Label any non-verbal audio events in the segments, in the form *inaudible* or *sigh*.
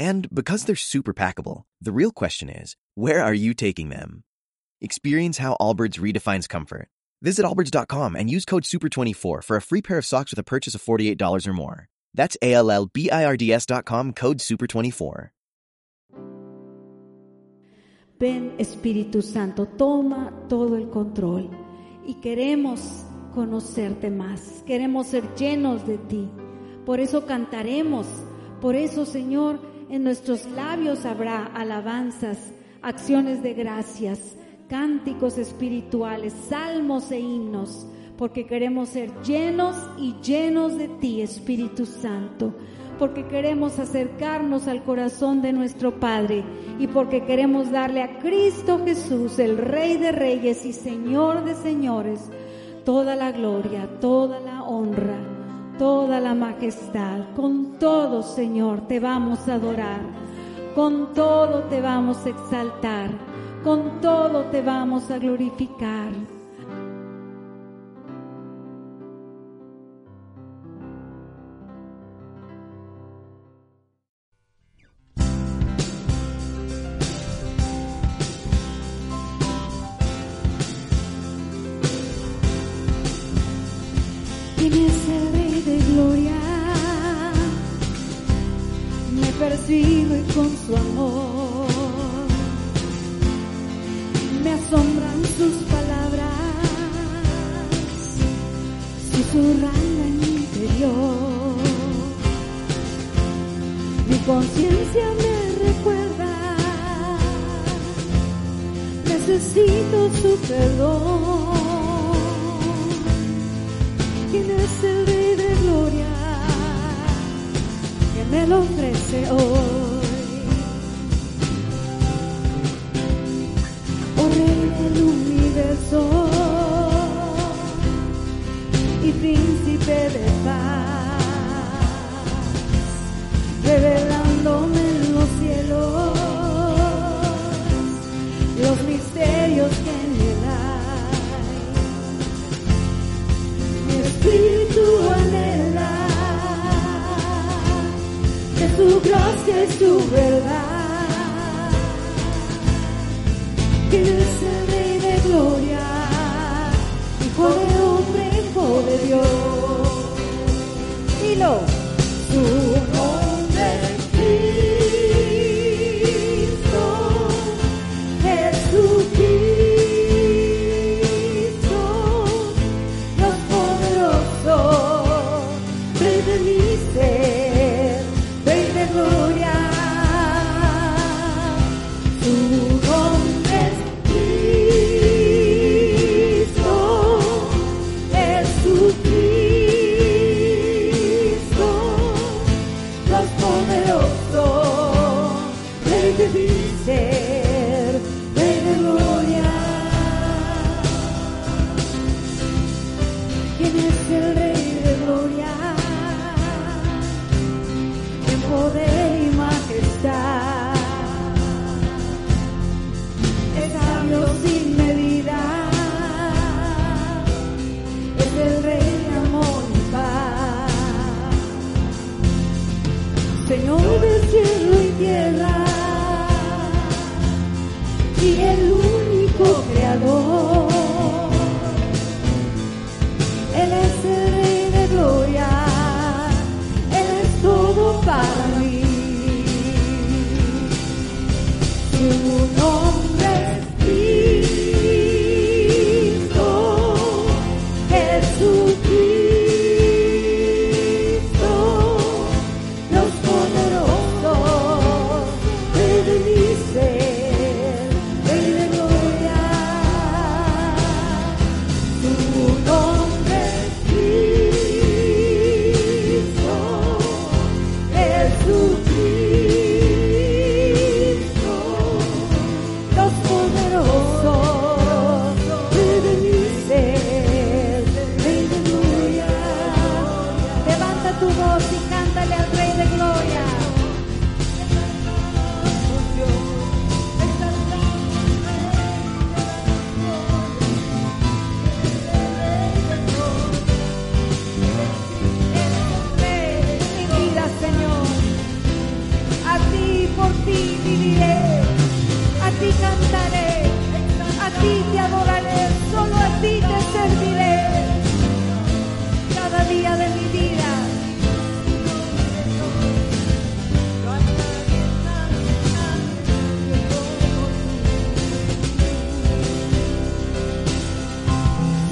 And because they're super packable, the real question is, where are you taking them? Experience how Allbirds redefines comfort. Visit allbirds.com and use code SUPER24 for a free pair of socks with a purchase of $48 or more. That's A-L-L-B-I-R-D-S.com code SUPER24. Ven Espíritu Santo, toma todo el control y queremos conocerte más, queremos ser llenos de ti. Por eso cantaremos, por eso Señor, en nuestros labios habrá alabanzas, acciones de gracias, cánticos espirituales, salmos e himnos, porque queremos ser llenos y llenos de ti, Espíritu Santo porque queremos acercarnos al corazón de nuestro Padre y porque queremos darle a Cristo Jesús, el Rey de Reyes y Señor de Señores, toda la gloria, toda la honra, toda la majestad. Con todo, Señor, te vamos a adorar. Con todo te vamos a exaltar. Con todo te vamos a glorificar.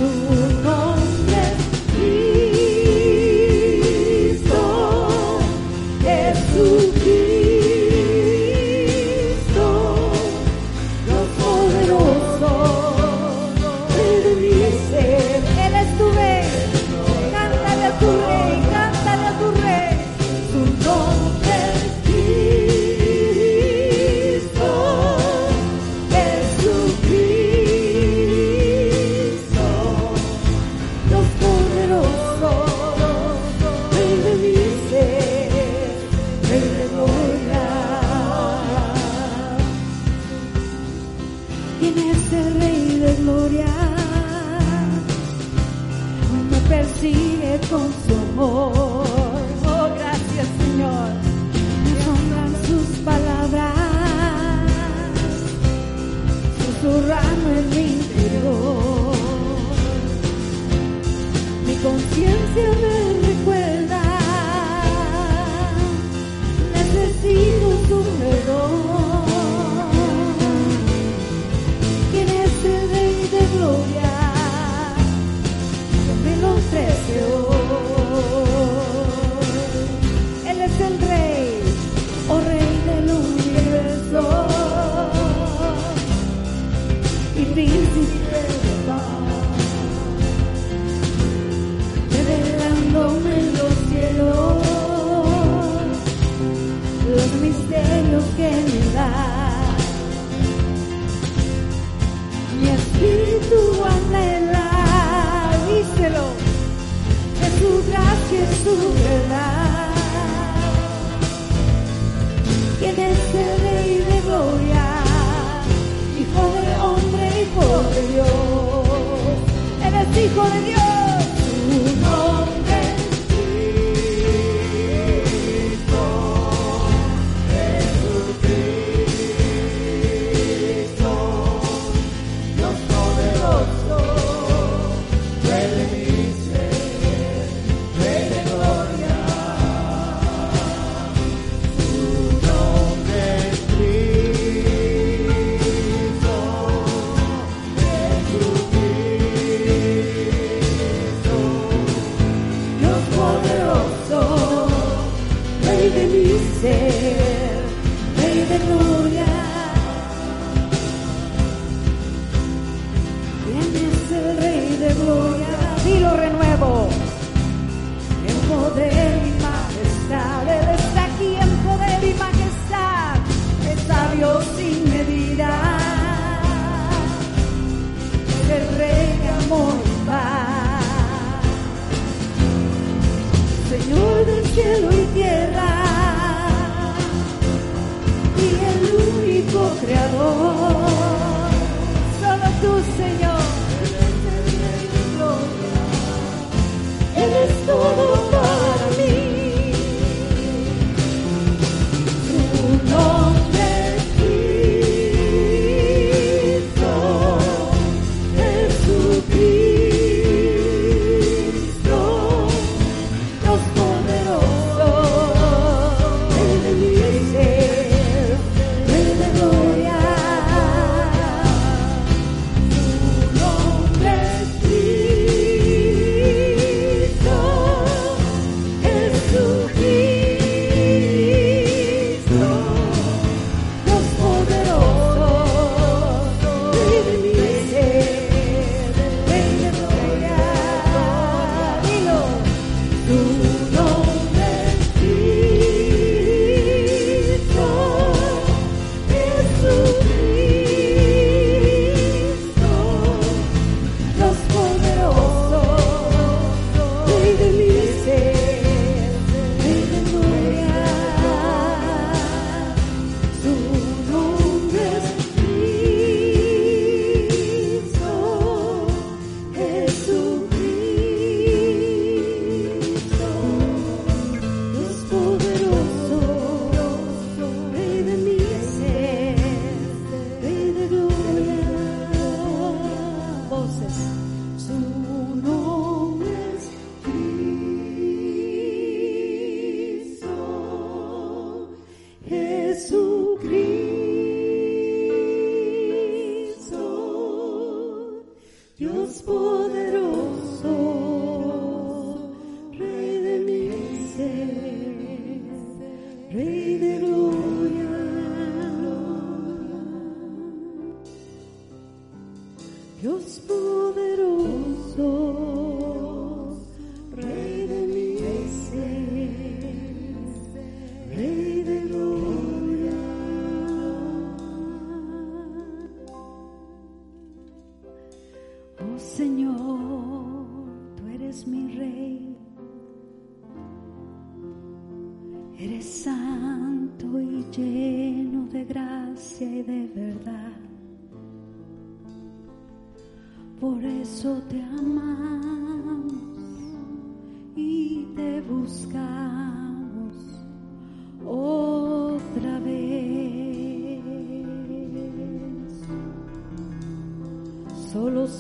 azul.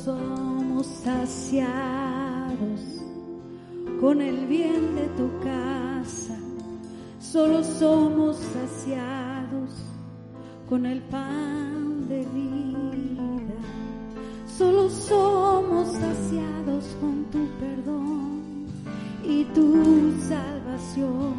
somos saciados con el bien de tu casa, solo somos saciados con el pan de vida, solo somos saciados con tu perdón y tu salvación.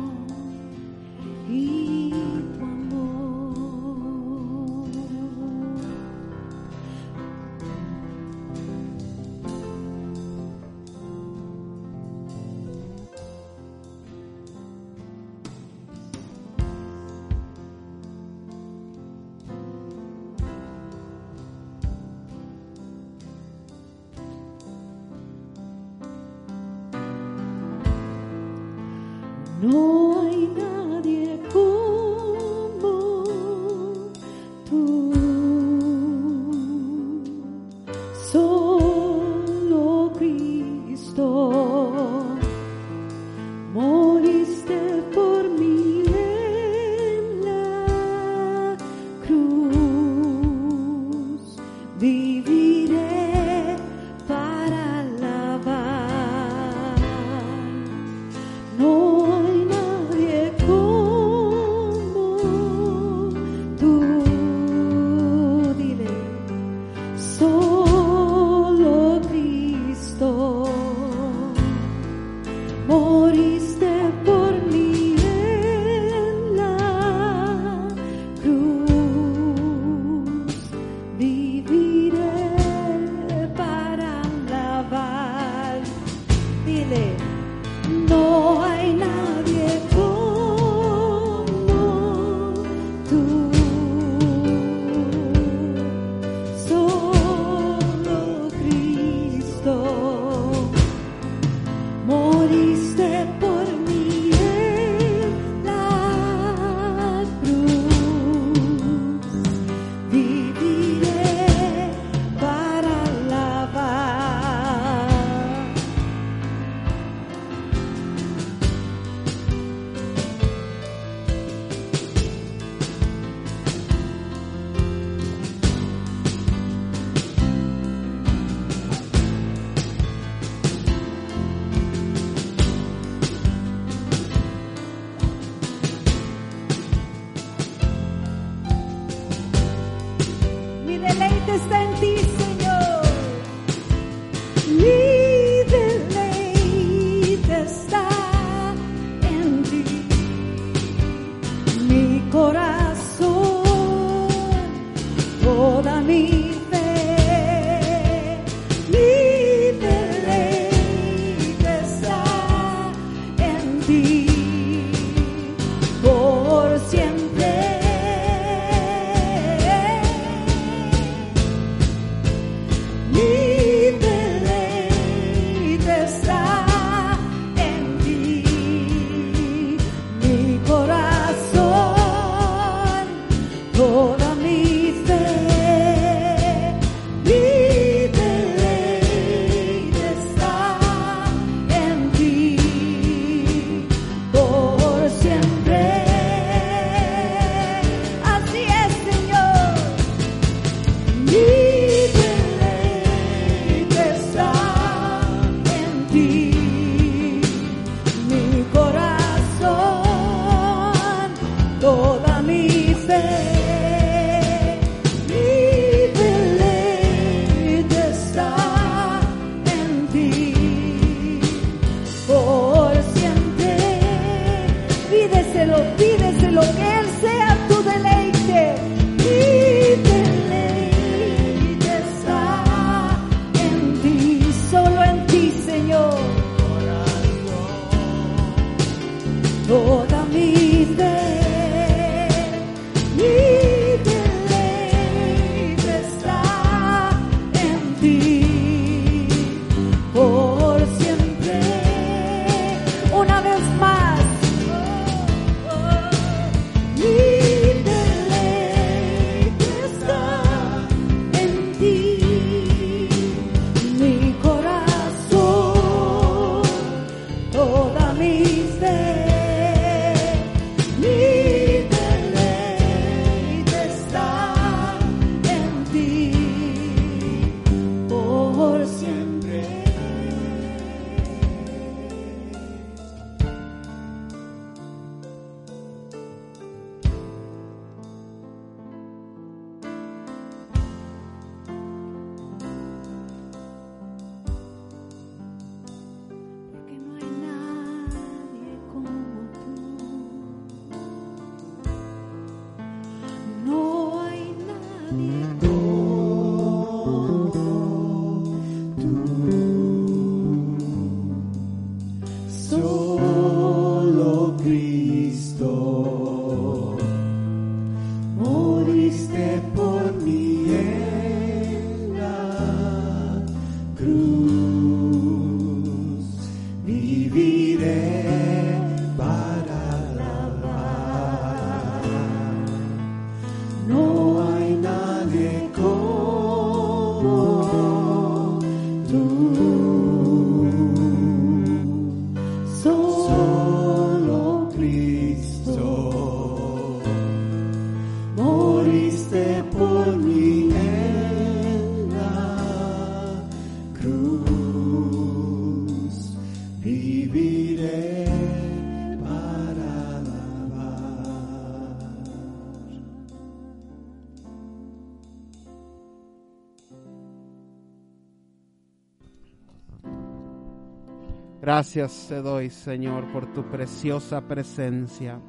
Gracias te doy, Señor, por tu preciosa presencia.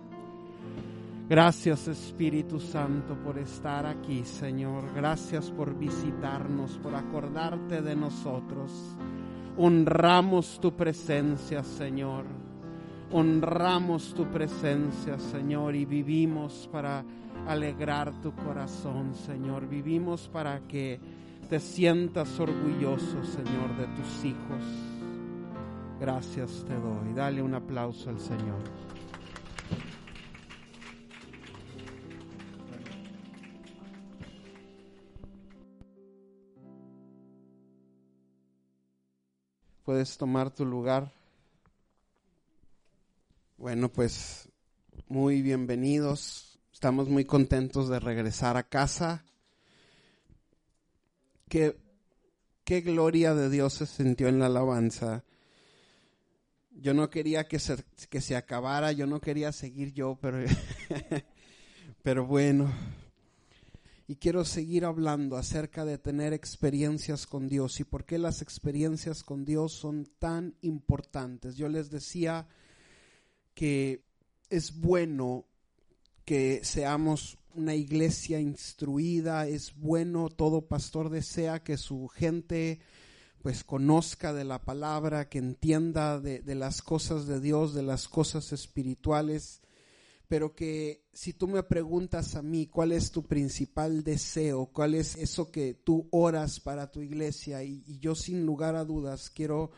Gracias, Espíritu Santo, por estar aquí, Señor. Gracias por visitarnos, por acordarte de nosotros. Honramos tu presencia, Señor. Honramos tu presencia, Señor, y vivimos para alegrar tu corazón, Señor. Vivimos para que te sientas orgulloso, Señor, de tus hijos. Gracias te doy. Dale un aplauso al Señor. Puedes tomar tu lugar. Bueno, pues muy bienvenidos. Estamos muy contentos de regresar a casa. Qué, qué gloria de Dios se sintió en la alabanza. Yo no quería que se, que se acabara, yo no quería seguir yo, pero, *laughs* pero bueno. Y quiero seguir hablando acerca de tener experiencias con Dios y por qué las experiencias con Dios son tan importantes. Yo les decía que es bueno que seamos una iglesia instruida, es bueno, todo pastor desea que su gente pues conozca de la palabra, que entienda de, de, las cosas de Dios, de las cosas espirituales, pero que si tú me preguntas a mí cuál es tu principal deseo, cuál es eso que tú oras para tu iglesia, y, yo sin lugar a dudas quiero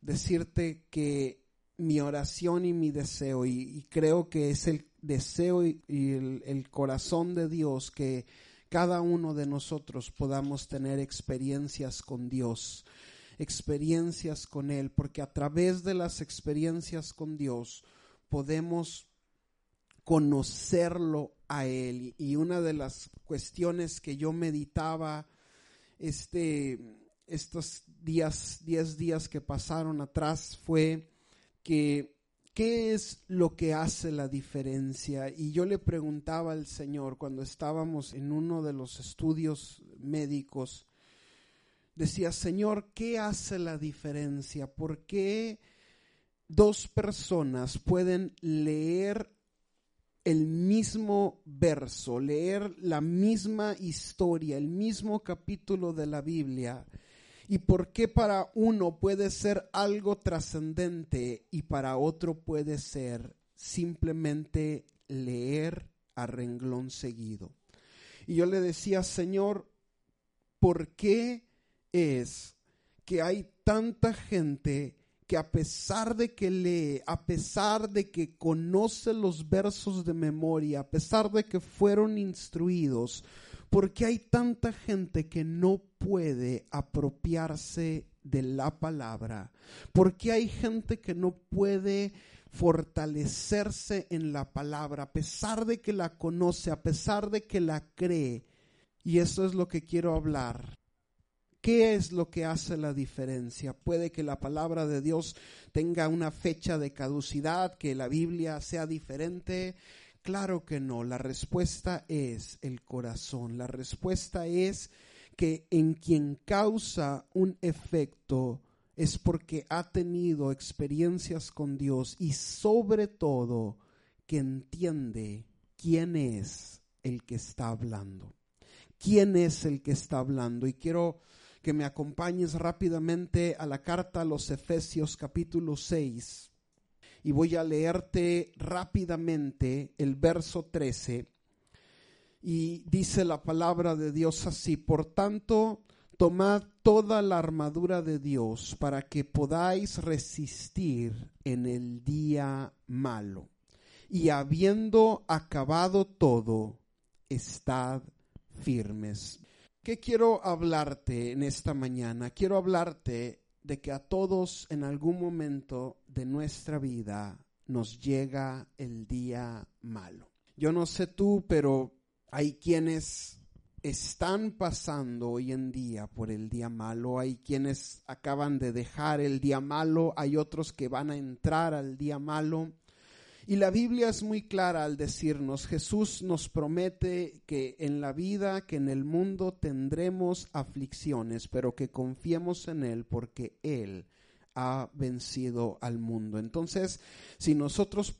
decirte que mi oración y mi deseo, y, creo que es el deseo y, el corazón de Dios que cada uno de nosotros podamos tener experiencias con Dios, experiencias con Él, porque a través de las experiencias con Dios podemos conocerlo a Él. Y una de las cuestiones que yo meditaba este, estos días, diez días que pasaron atrás fue que ¿Qué es lo que hace la diferencia? Y yo le preguntaba al Señor cuando estábamos en uno de los estudios médicos, decía, Señor, ¿qué hace la diferencia? ¿Por qué dos personas pueden leer el mismo verso, leer la misma historia, el mismo capítulo de la Biblia? y por qué para uno puede ser algo trascendente y para otro puede ser simplemente leer a renglón seguido. Y yo le decía, Señor, ¿por qué es que hay tanta gente que a pesar de que lee, a pesar de que conoce los versos de memoria, a pesar de que fueron instruidos, ¿Por qué hay tanta gente que no puede apropiarse de la palabra? ¿Por qué hay gente que no puede fortalecerse en la palabra a pesar de que la conoce, a pesar de que la cree? Y eso es lo que quiero hablar. ¿Qué es lo que hace la diferencia? Puede que la palabra de Dios tenga una fecha de caducidad, que la Biblia sea diferente, Claro que no, la respuesta es el corazón, la respuesta es que en quien causa un efecto es porque ha tenido experiencias con Dios y sobre todo que entiende quién es el que está hablando, quién es el que está hablando. Y quiero que me acompañes rápidamente a la carta a los Efesios capítulo 6. Y voy a leerte rápidamente el verso 13. Y dice la palabra de Dios así, por tanto, tomad toda la armadura de Dios para que podáis resistir en el día malo. Y habiendo acabado todo, estad firmes. ¿Qué quiero hablarte en esta mañana? Quiero hablarte de que a todos en algún momento de nuestra vida nos llega el día malo. Yo no sé tú, pero hay quienes están pasando hoy en día por el día malo, hay quienes acaban de dejar el día malo, hay otros que van a entrar al día malo. Y la Biblia es muy clara al decirnos, Jesús nos promete que en la vida, que en el mundo tendremos aflicciones, pero que confiemos en Él porque Él ha vencido al mundo. Entonces, si nosotros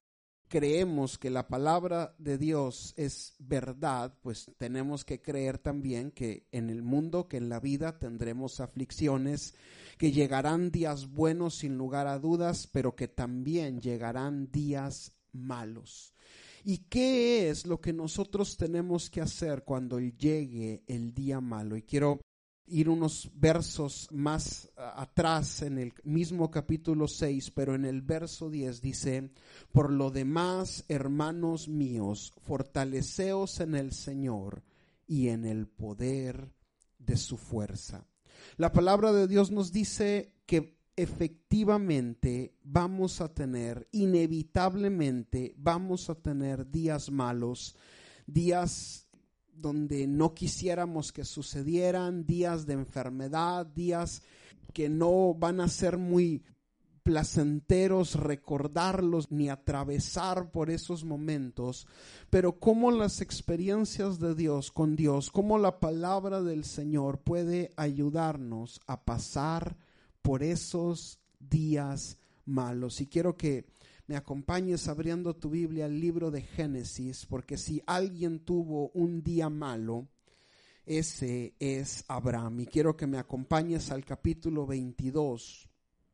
creemos que la palabra de Dios es verdad, pues tenemos que creer también que en el mundo, que en la vida tendremos aflicciones, que llegarán días buenos sin lugar a dudas, pero que también llegarán días malos. ¿Y qué es lo que nosotros tenemos que hacer cuando llegue el día malo? Y quiero ir unos versos más atrás en el mismo capítulo 6, pero en el verso 10 dice, por lo demás, hermanos míos, fortaleceos en el Señor y en el poder de su fuerza. La palabra de Dios nos dice que efectivamente vamos a tener, inevitablemente vamos a tener días malos, días donde no quisiéramos que sucedieran, días de enfermedad, días que no van a ser muy placenteros recordarlos ni atravesar por esos momentos, pero cómo las experiencias de Dios con Dios, cómo la palabra del Señor puede ayudarnos a pasar por esos días malos. Y quiero que me acompañes abriendo tu Biblia al libro de Génesis, porque si alguien tuvo un día malo, ese es Abraham. Y quiero que me acompañes al capítulo 22.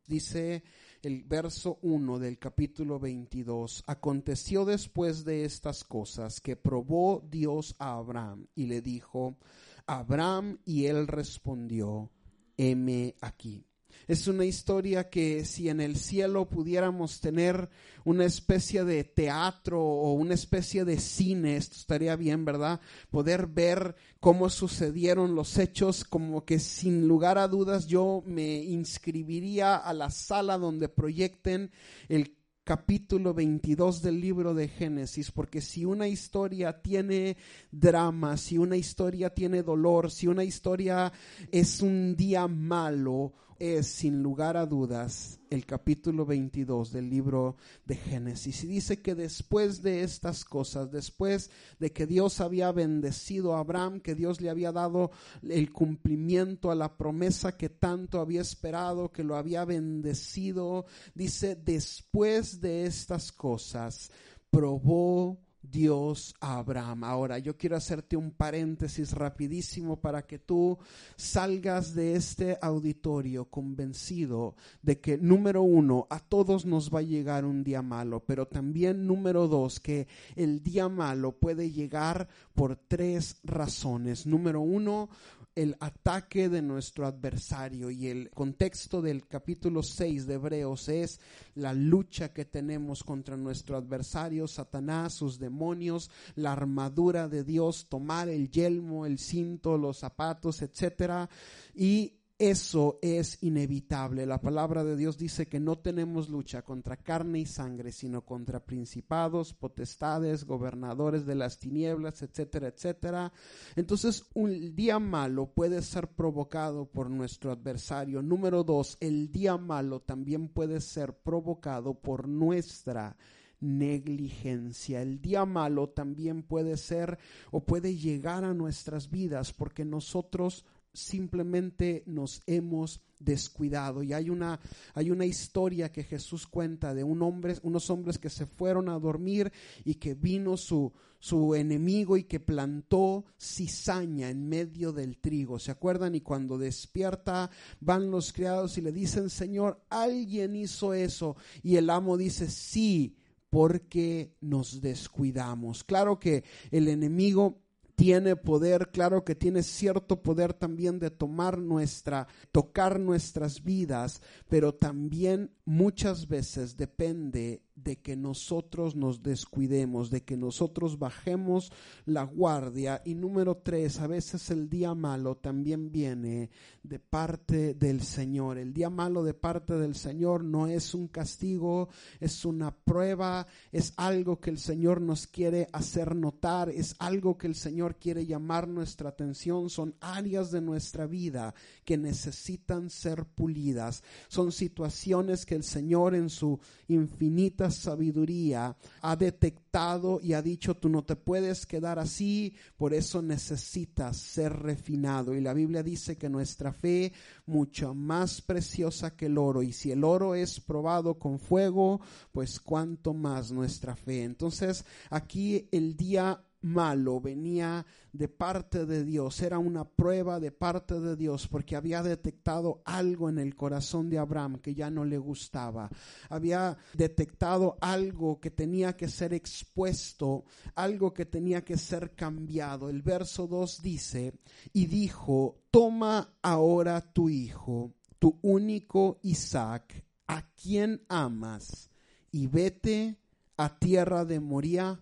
Dice el verso 1 del capítulo 22. Aconteció después de estas cosas que probó Dios a Abraham y le dijo, Abraham, y él respondió, heme aquí. Es una historia que si en el cielo pudiéramos tener una especie de teatro o una especie de cine, esto estaría bien, ¿verdad? Poder ver cómo sucedieron los hechos, como que sin lugar a dudas yo me inscribiría a la sala donde proyecten el capítulo 22 del libro de Génesis, porque si una historia tiene drama, si una historia tiene dolor, si una historia es un día malo, es sin lugar a dudas el capítulo 22 del libro de Génesis. Y dice que después de estas cosas, después de que Dios había bendecido a Abraham, que Dios le había dado el cumplimiento a la promesa que tanto había esperado, que lo había bendecido, dice, después de estas cosas, probó Dios a Abraham. Ahora, yo quiero hacerte un paréntesis rapidísimo para que tú salgas de este auditorio convencido de que, número uno, a todos nos va a llegar un día malo, pero también, número dos, que el día malo puede llegar por tres razones. Número uno, el ataque de nuestro adversario. Y el contexto del capítulo 6 de Hebreos es la lucha que tenemos contra nuestro adversario, Satanás, sus demonios, la armadura de Dios, tomar el yelmo, el cinto, los zapatos, etcétera, y eso es inevitable. La palabra de Dios dice que no tenemos lucha contra carne y sangre, sino contra principados, potestades, gobernadores de las tinieblas, etcétera, etcétera. Entonces, un día malo puede ser provocado por nuestro adversario. Número dos, el día malo también puede ser provocado por nuestra negligencia. El día malo también puede ser o puede llegar a nuestras vidas porque nosotros simplemente nos hemos descuidado. Y hay una, hay una historia que Jesús cuenta de un hombre, unos hombres que se fueron a dormir y que vino su, su enemigo y que plantó cizaña en medio del trigo. ¿Se acuerdan? Y cuando despierta van los criados y le dicen, Señor, alguien hizo eso. Y el amo dice, sí, porque nos descuidamos. Claro que el enemigo tiene poder, claro que tiene cierto poder también de tomar nuestra, tocar nuestras vidas, pero también muchas veces depende de que nosotros nos descuidemos, de que nosotros bajemos la guardia. Y número tres, a veces el día malo también viene de parte del Señor. El día malo de parte del Señor no es un castigo, es una prueba, es algo que el Señor nos quiere hacer notar, es algo que el Señor quiere llamar nuestra atención. Son áreas de nuestra vida que necesitan ser pulidas. Son situaciones que el Señor en su infinita sabiduría ha detectado y ha dicho, tú no te puedes quedar así, por eso necesitas ser refinado. Y la Biblia dice que nuestra fe mucho más preciosa que el oro. Y si el oro es probado con fuego, pues cuánto más nuestra fe. Entonces aquí el día malo venía de parte de Dios, era una prueba de parte de Dios porque había detectado algo en el corazón de Abraham que ya no le gustaba, había detectado algo que tenía que ser expuesto, algo que tenía que ser cambiado. El verso 2 dice, y dijo, toma ahora tu hijo, tu único Isaac, a quien amas, y vete a tierra de Moría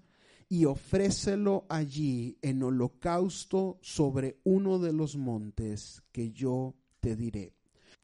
y ofrécelo allí en holocausto sobre uno de los montes que yo te diré.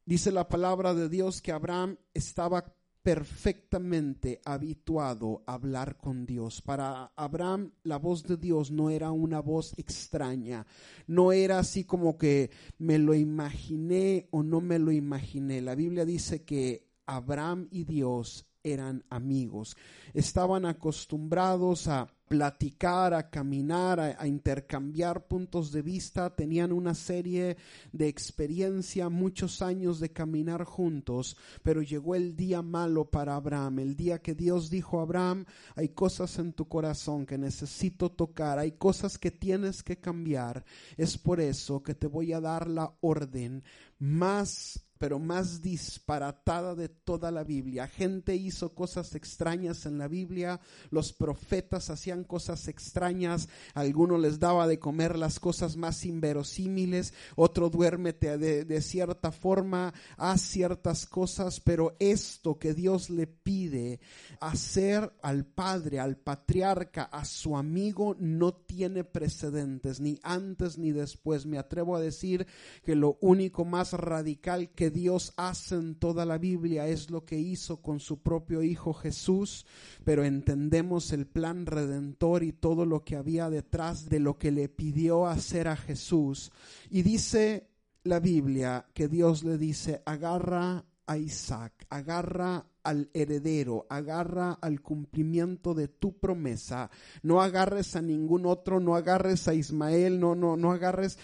Dice la palabra de Dios que Abraham estaba perfectamente habituado a hablar con Dios. Para Abraham la voz de Dios no era una voz extraña, no era así como que me lo imaginé o no me lo imaginé. La Biblia dice que Abraham y Dios eran amigos, estaban acostumbrados a platicar, a caminar, a, intercambiar puntos de vista, tenían una serie de experiencia, muchos años de caminar juntos, pero llegó el día malo para Abraham, el día que Dios dijo a Abraham, hay cosas en tu corazón que necesito tocar, hay cosas que tienes que cambiar, es por eso que te voy a dar la orden más pero más disparatada de toda la Biblia. Gente hizo cosas extrañas en la Biblia, los profetas hacían cosas extrañas, a algunos les daba de comer las cosas más inverosímiles, otro duérmete de, de cierta forma, haz ciertas cosas, pero esto que Dios le pide hacer al padre, al patriarca, a su amigo, no tiene precedentes, ni antes ni después. Me atrevo a decir que lo único más radical que Dios hace en toda la Biblia es lo que hizo con su propio Hijo Jesús, pero entendemos el plan redentor y todo lo que había detrás de lo que le pidió hacer a Jesús. Y dice la Biblia que Dios le dice, agarra a Isaac, agarra al heredero, agarra al cumplimiento de tu promesa, no agarres a ningún otro, no agarres a Ismael, no, no, no agarres,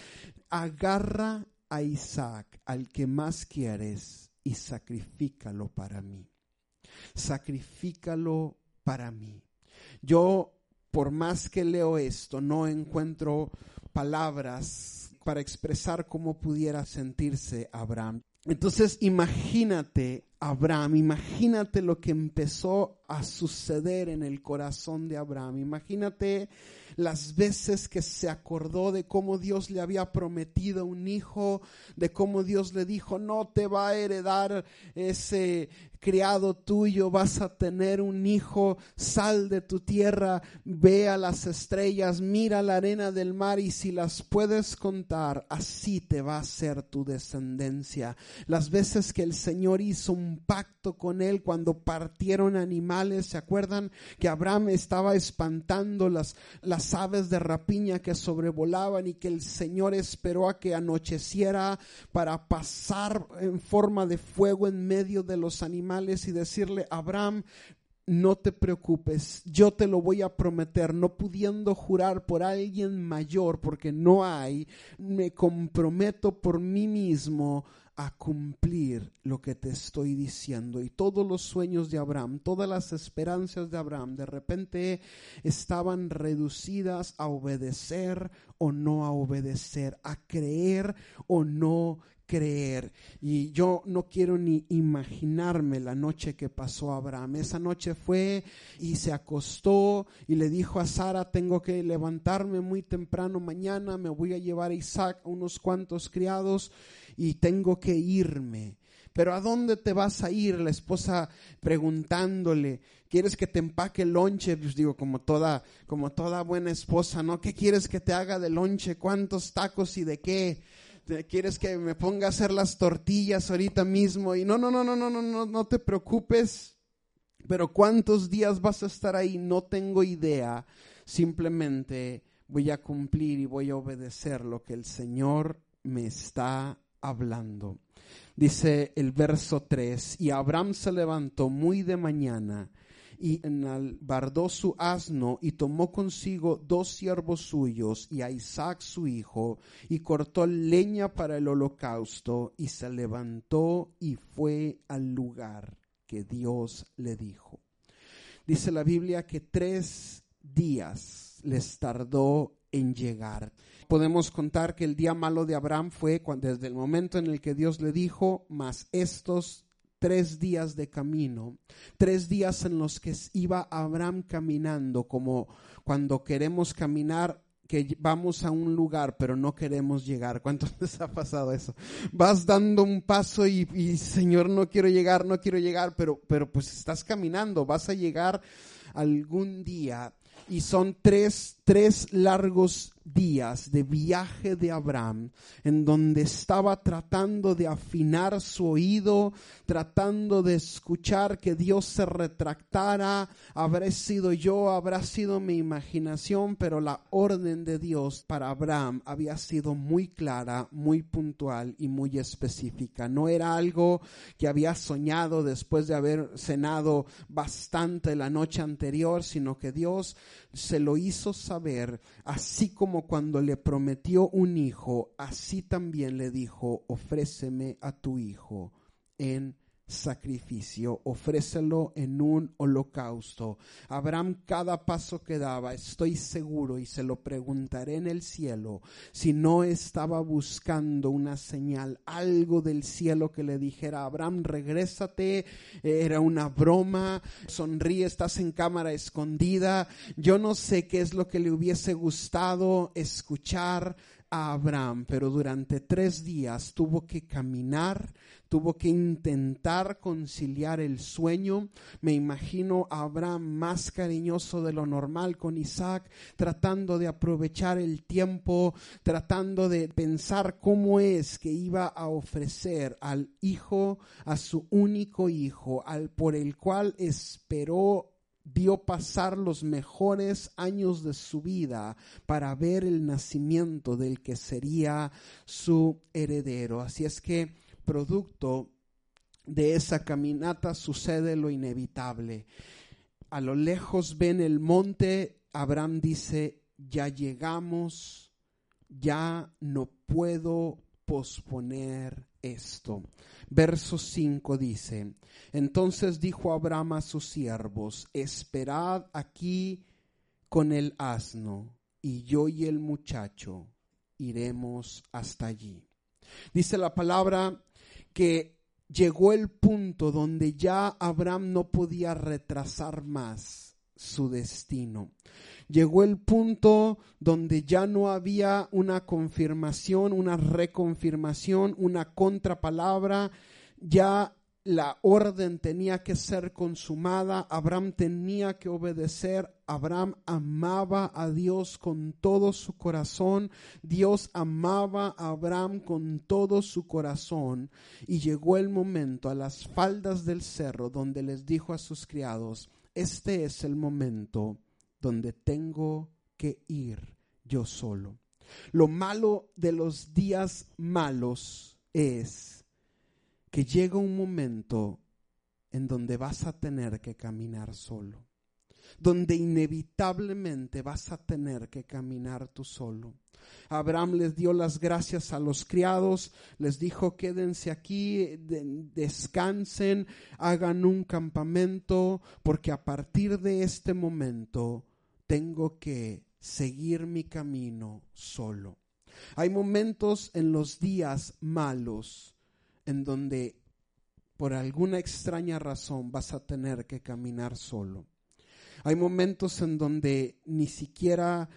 agarra a Isaac, al que más quieres, y sacrifícalo para mí. Sacrifícalo para mí. Yo, por más que leo esto, no encuentro palabras para expresar cómo pudiera sentirse Abraham. Entonces imagínate Abraham, imagínate lo que empezó a suceder en el corazón de Abraham, imagínate las veces que se acordó de cómo Dios le había prometido un hijo, de cómo Dios le dijo, no te va a heredar ese criado tuyo, vas a tener un hijo, sal de tu tierra, ve a las estrellas, mira la arena del mar y si las puedes contar, así te va a ser tu descendencia. Las veces que el Señor hizo un pacto con él cuando partieron animales, ¿se acuerdan que Abraham estaba espantando las, las aves de rapiña que sobrevolaban y que el Señor esperó a que anocheciera para pasar en forma de fuego en medio de los animales? y decirle, Abraham, no te preocupes, yo te lo voy a prometer, no pudiendo jurar por alguien mayor, porque no hay, me comprometo por mí mismo a cumplir lo que te estoy diciendo. Y todos los sueños de Abraham, todas las esperanzas de Abraham, de repente estaban reducidas a obedecer o no a obedecer, a creer o no creer. Y yo no quiero ni imaginarme la noche que pasó Abraham. Esa noche fue y se acostó y le dijo a Sara, tengo que levantarme muy temprano mañana, me voy a llevar a Isaac a unos cuantos criados y tengo que irme. Pero ¿a dónde te vas a ir? La esposa preguntándole, ¿quieres que te empaque el lonche? Pues digo, como toda, como toda buena esposa, ¿no? ¿Qué quieres que te haga de lonche? ¿Cuántos tacos y de qué? ¿Quieres que me ponga a hacer las tortillas ahorita mismo? Y no, no, no, no, no, no, no, no te preocupes. Pero cuántos días vas a estar ahí, no tengo idea. Simplemente voy a cumplir y voy a obedecer lo que el Señor me está hablando. Dice el verso 3, y Abraham se levantó muy de mañana y enalbardó su asno y tomó consigo dos siervos suyos y a Isaac su hijo y cortó leña para el holocausto y se levantó y fue al lugar que Dios le dijo. Dice la Biblia que tres días les tardó en llegar. Podemos contar que el día malo de Abraham fue cuando, desde el momento en el que Dios le dijo, más estos tres días de camino, tres días en los que iba Abraham caminando, como cuando queremos caminar que vamos a un lugar pero no queremos llegar. ¿Cuántos *laughs* les ha pasado eso? Vas dando un paso y, y, Señor, no quiero llegar, no quiero llegar, pero, pero pues estás caminando, vas a llegar algún día. Y son tres, tres largos días de viaje de Abraham, en donde estaba tratando de afinar su oído, tratando de escuchar que Dios se retractara, habré sido yo, habrá sido mi imaginación, pero la orden de Dios para Abraham había sido muy clara, muy puntual y muy específica. No era algo que había soñado después de haber cenado bastante la noche anterior, sino que Dios se lo hizo saber, así como cuando le prometió un hijo, así también le dijo, ofréceme a tu hijo en sacrificio, ofrécelo en un holocausto. Abraham cada paso que daba, estoy seguro y se lo preguntaré en el cielo, si no estaba buscando una señal, algo del cielo que le dijera, Abraham, regrésate, era una broma, sonríe, estás en cámara escondida, yo no sé qué es lo que le hubiese gustado escuchar a Abraham, pero durante tres días tuvo que caminar, tuvo que intentar conciliar el sueño. Me imagino a Abraham más cariñoso de lo normal con Isaac, tratando de aprovechar el tiempo, tratando de pensar cómo es que iba a ofrecer al hijo, a su único hijo, al por el cual esperó vio pasar los mejores años de su vida para ver el nacimiento del que sería su heredero. Así es que, producto de esa caminata sucede lo inevitable. A lo lejos ven el monte, Abraham dice, ya llegamos, ya no puedo posponer esto. Verso 5 dice, entonces dijo Abraham a sus siervos, esperad aquí con el asno, y yo y el muchacho iremos hasta allí. Dice la palabra que llegó el punto donde ya Abraham no podía retrasar más su destino. Llegó el punto donde ya no había una confirmación, una reconfirmación, una contrapalabra, ya la orden tenía que ser consumada, Abraham tenía que obedecer, Abraham amaba a Dios con todo su corazón, Dios amaba a Abraham con todo su corazón. Y llegó el momento a las faldas del cerro donde les dijo a sus criados, este es el momento donde tengo que ir yo solo. Lo malo de los días malos es que llega un momento en donde vas a tener que caminar solo, donde inevitablemente vas a tener que caminar tú solo. Abraham les dio las gracias a los criados, les dijo quédense aquí, descansen, hagan un campamento, porque a partir de este momento tengo que seguir mi camino solo. Hay momentos en los días malos en donde por alguna extraña razón vas a tener que caminar solo. Hay momentos en donde ni siquiera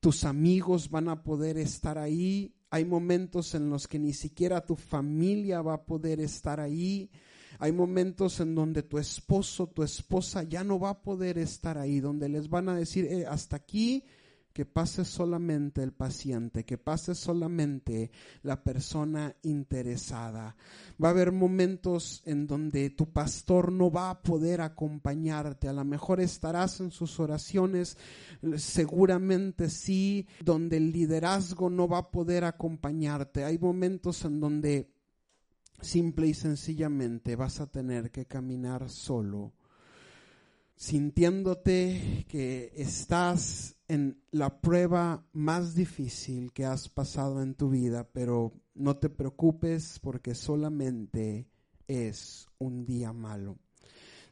tus amigos van a poder estar ahí. Hay momentos en los que ni siquiera tu familia va a poder estar ahí. Hay momentos en donde tu esposo, tu esposa ya no va a poder estar ahí, donde les van a decir, eh, hasta aquí que pase solamente el paciente, que pase solamente la persona interesada. Va a haber momentos en donde tu pastor no va a poder acompañarte, a lo mejor estarás en sus oraciones, seguramente sí, donde el liderazgo no va a poder acompañarte. Hay momentos en donde simple y sencillamente vas a tener que caminar solo sintiéndote que estás en la prueba más difícil que has pasado en tu vida, pero no te preocupes porque solamente es un día malo.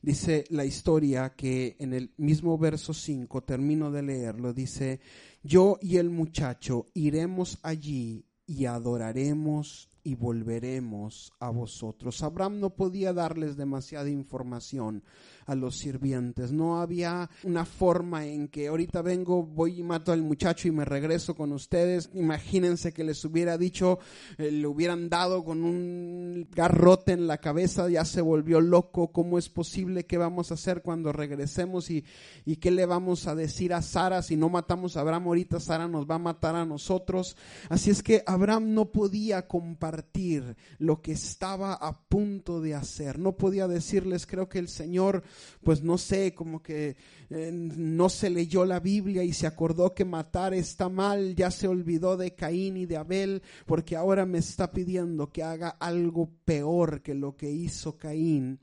Dice la historia que en el mismo verso 5, termino de leerlo, dice, yo y el muchacho iremos allí y adoraremos y volveremos a vosotros. Abraham no podía darles demasiada información a los sirvientes. No había una forma en que ahorita vengo, voy y mato al muchacho y me regreso con ustedes. Imagínense que les hubiera dicho, eh, le hubieran dado con un garrote en la cabeza, ya se volvió loco. ¿Cómo es posible? ¿Qué vamos a hacer cuando regresemos? ¿Y, y qué le vamos a decir a Sara? Si no matamos a Abraham ahorita, Sara nos va a matar a nosotros. Así es que Abraham no podía compartir lo que estaba a punto de hacer. No podía decirles, creo que el Señor pues no sé, como que eh, no se leyó la Biblia y se acordó que matar está mal, ya se olvidó de Caín y de Abel, porque ahora me está pidiendo que haga algo peor que lo que hizo Caín.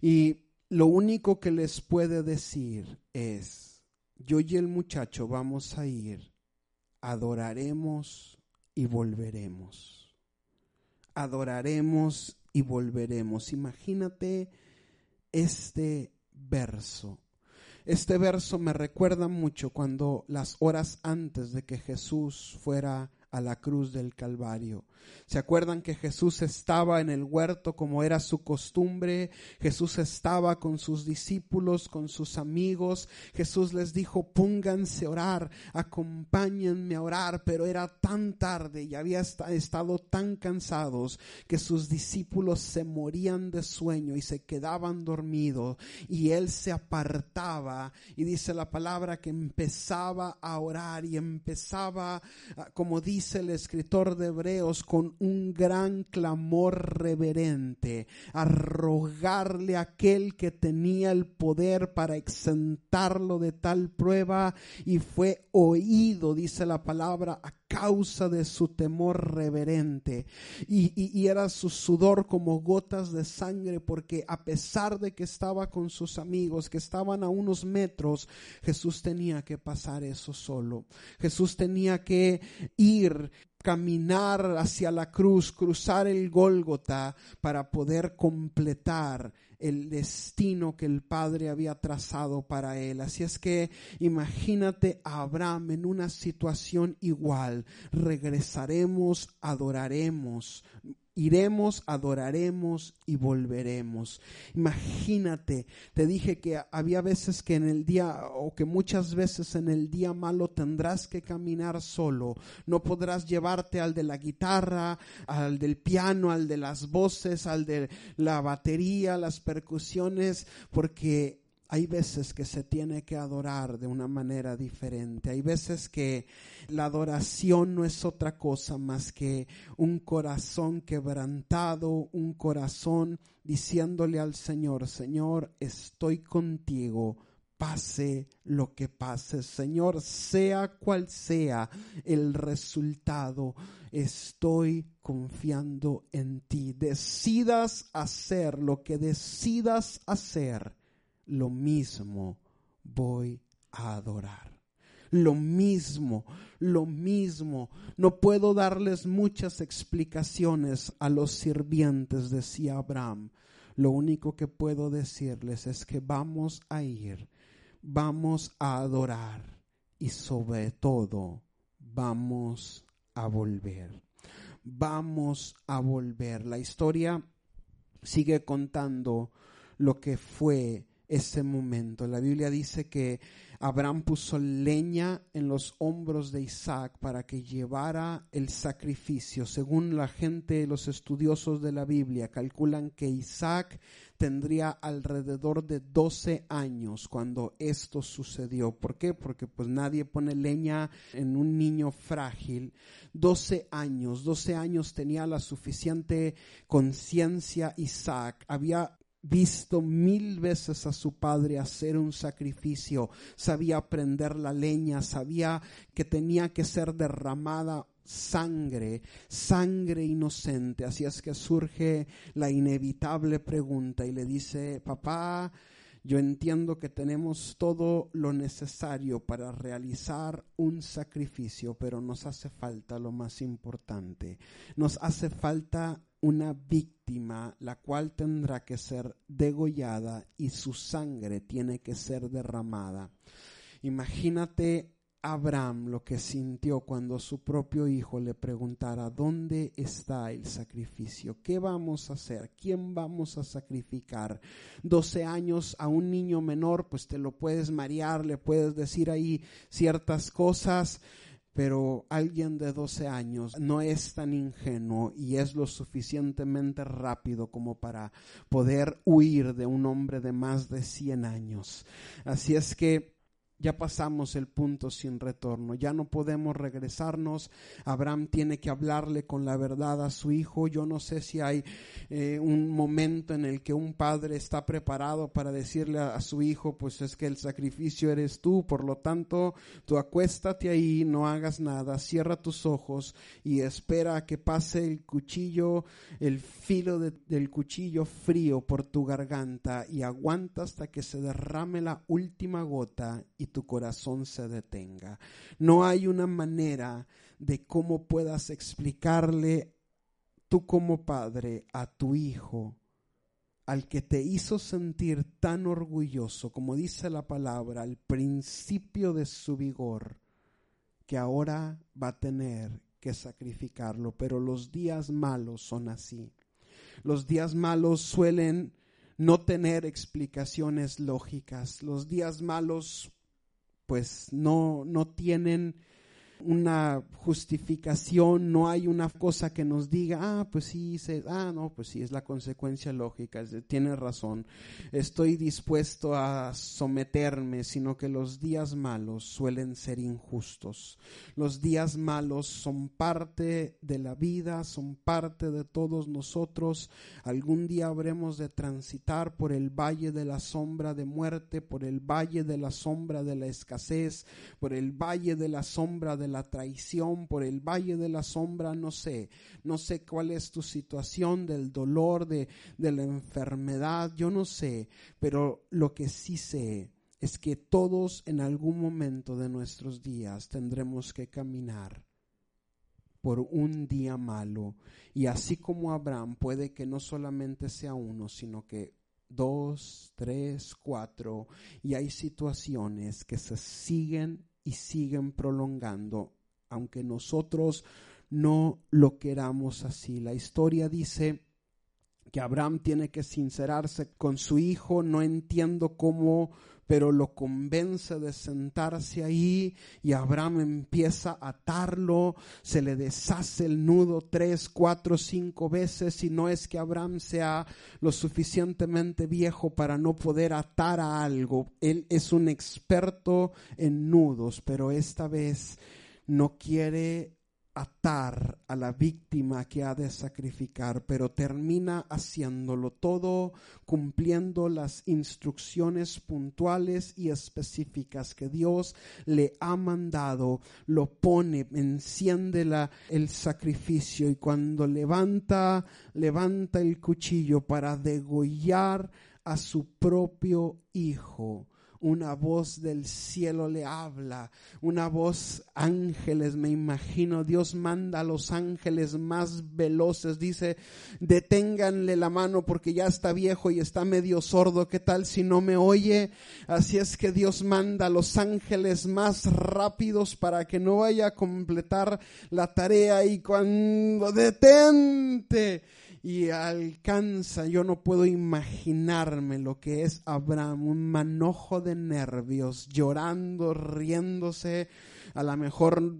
Y lo único que les puede decir es, yo y el muchacho vamos a ir, adoraremos y volveremos. Adoraremos y volveremos. Imagínate este verso. Este verso me recuerda mucho cuando las horas antes de que Jesús fuera a la cruz del Calvario. ¿Se acuerdan que Jesús estaba en el huerto como era su costumbre? Jesús estaba con sus discípulos, con sus amigos. Jesús les dijo, pónganse a orar, acompáñenme a orar, pero era tan tarde y había estado tan cansados que sus discípulos se morían de sueño y se quedaban dormidos y él se apartaba y dice la palabra que empezaba a orar y empezaba, como dice el escritor de Hebreos, con un gran clamor reverente, a rogarle a aquel que tenía el poder para exentarlo de tal prueba y fue oído, dice la palabra, causa de su temor reverente. Y, era su sudor como gotas de sangre, porque a pesar de que estaba con sus amigos, que estaban a unos metros, Jesús tenía que pasar eso solo. Jesús tenía que ir caminar hacia la cruz, cruzar el Gólgota para poder completar el destino que el Padre había trazado para él. Así es que imagínate a Abraham en una situación igual. Regresaremos, adoraremos, Iremos, adoraremos y volveremos. Imagínate, te dije que había veces que en el día, o que muchas veces en el día malo tendrás que caminar solo. No podrás llevarte al de la guitarra, al del piano, al de las voces, al de la batería, las percusiones, porque hay veces que se tiene que adorar de una manera diferente. Hay veces que la adoración no es otra cosa más que un corazón quebrantado, un corazón diciéndole al Señor, Señor, estoy contigo, pase lo que pase. Señor, sea cual sea el resultado, estoy confiando en ti. Decidas hacer lo que decidas hacer, lo mismo voy a adorar. Lo mismo, lo mismo. No puedo darles muchas explicaciones a los sirvientes, decía Abraham. Lo único que puedo decirles es que vamos a ir vamos a adorar y sobre todo vamos a volver. Vamos a volver. La historia sigue contando lo que fue ese momento. La Biblia dice que Abraham puso leña en los hombros de Isaac para que llevara el sacrificio. Según la gente, los estudiosos de la Biblia, calculan que Isaac tendría alrededor de 12 años cuando esto sucedió. ¿Por qué? Porque pues nadie pone leña en un niño frágil. 12 años, 12 años tenía la suficiente conciencia Isaac. Había visto mil veces a su padre hacer un sacrificio, sabía prender la leña, sabía que tenía que ser derramada sangre, sangre inocente. Así es que surge la inevitable pregunta y le dice, papá, yo entiendo que tenemos todo lo necesario para realizar un sacrificio, pero nos hace falta lo más importante. Nos hace falta una víctima la cual tendrá que ser degollada y su sangre tiene que ser derramada. Imagínate Abraham lo que sintió cuando su propio hijo le preguntara, ¿dónde está el sacrificio? ¿Qué vamos a hacer? ¿Quién vamos a sacrificar? 12 años a un niño menor, pues te lo puedes marear, le puedes decir ahí ciertas cosas, pero alguien de 12 años no es tan ingenuo y es lo suficientemente rápido como para poder huir de un hombre de más de 100 años. Así es que ya pasamos el punto sin retorno, ya no podemos regresarnos. Abraham tiene que hablarle con la verdad a su hijo. Yo no sé si hay eh, un momento en el que un padre está preparado para decirle a, su hijo, pues es que el sacrificio eres tú, por lo tanto, tú acuéstate ahí, no hagas nada, cierra tus ojos y espera a que pase el cuchillo, el filo de, del cuchillo frío por tu garganta y aguanta hasta que se derrame la última gota y tu corazón se detenga. No hay una manera de cómo puedas explicarle tú como padre a tu hijo, al que te hizo sentir tan orgulloso, como dice la palabra, al principio de su vigor, que ahora va a tener que sacrificarlo. Pero los días malos son así. Los días malos suelen no tener explicaciones lógicas. Los días malos pues no, no tienen una justificación, no hay una cosa que nos diga, ah, pues sí, ah, no, pues sí, es la consecuencia lógica, tiene razón, estoy dispuesto a someterme, sino que los días malos suelen ser injustos. Los días malos son parte de la vida, son parte de todos nosotros. Algún día habremos de transitar por el valle de la sombra de muerte, por el valle de la sombra de la escasez, por el valle de la sombra de la traición, por el valle de la sombra, no sé, no sé cuál es tu situación del dolor, de, de la enfermedad, yo no sé, pero lo que sí sé es que todos en algún momento de nuestros días tendremos que caminar por un día malo. Y así como Abraham puede que no solamente sea uno, sino que dos, tres, cuatro, y hay situaciones que se siguen y siguen prolongando, aunque nosotros no lo queramos así. La historia dice que Abraham tiene que sincerarse con su hijo, no entiendo cómo pero lo convence de sentarse ahí y Abraham empieza a atarlo, se le deshace el nudo tres, cuatro, cinco veces y no es que Abraham sea lo suficientemente viejo para no poder atar a algo, él es un experto en nudos, pero esta vez no quiere atar a la víctima que ha de sacrificar, pero termina haciéndolo todo cumpliendo las instrucciones puntuales y específicas que Dios le ha mandado, lo pone, enciende el sacrificio y cuando levanta, levanta el cuchillo para degollar a su propio hijo una voz del cielo le habla, una voz ángeles, me imagino, Dios manda a los ángeles más veloces, dice, deténganle la mano porque ya está viejo y está medio sordo, ¿qué tal si no me oye? Así es que Dios manda a los ángeles más rápidos para que no vaya a completar la tarea y cuando detente, y alcanza, yo no puedo imaginarme lo que es Abraham, un manojo de nervios, llorando, riéndose, a lo mejor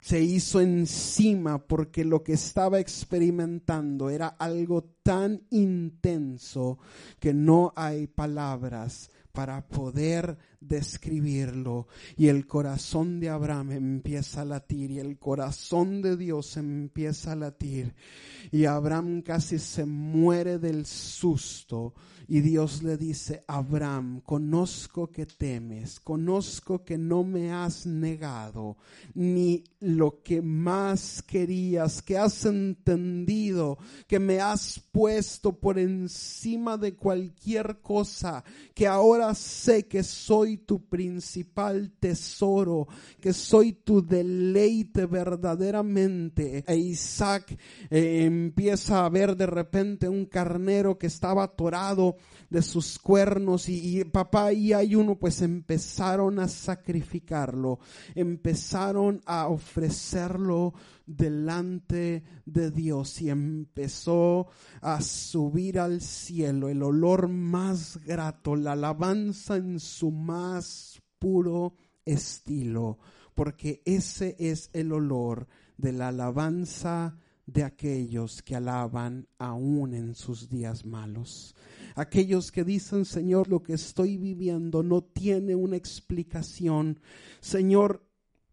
se hizo encima porque lo que estaba experimentando era algo tan intenso que no hay palabras para poder describirlo. Y el corazón de Abraham empieza a latir y el corazón de Dios empieza a latir. Y Abraham casi se muere del susto. Y Dios le dice, Abraham, conozco que temes, conozco que no me has negado, ni lo que más querías, que has entendido, que me has puesto por encima de cualquier cosa, que ahora sé que soy tu principal tesoro, que soy tu deleite verdaderamente. E Isaac eh, empieza a ver de repente un carnero que estaba atorado de sus cuernos y, papá y hay uno pues empezaron a sacrificarlo, empezaron a ofrecerlo delante de Dios y empezó a subir al cielo el olor más grato, la alabanza en su más puro estilo, porque ese es el olor de la alabanza de aquellos que alaban aún en sus días malos. Aquellos que dicen, Señor, lo que estoy viviendo no tiene una explicación. Señor,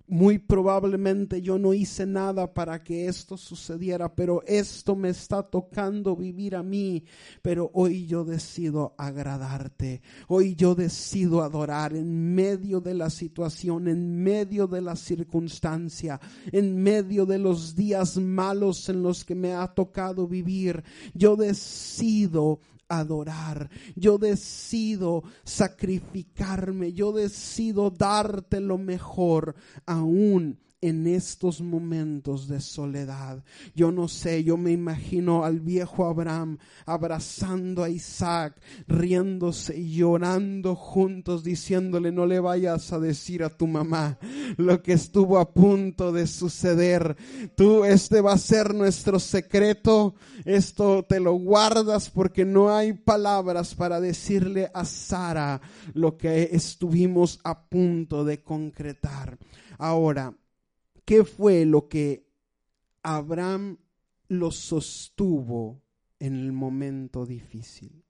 muy probablemente yo no hice nada para que esto sucediera, pero esto me está tocando vivir a mí. Pero hoy yo decido agradarte. Hoy yo decido adorar en medio de la situación, en medio de la circunstancia, en medio de los días malos en los que me ha tocado vivir. Yo decido adorar. Yo decido sacrificarme. Yo decido darte lo mejor aún en estos momentos de soledad. Yo no sé, yo me imagino al viejo Abraham abrazando a Isaac, riéndose y llorando juntos, diciéndole, no le vayas a decir a tu mamá lo que estuvo a punto de suceder. Tú, este va a ser nuestro secreto, esto te lo guardas porque no hay palabras para decirle a Sara lo que estuvimos a punto de concretar. Ahora, ¿Qué fue lo que Abraham lo sostuvo en el momento difícil?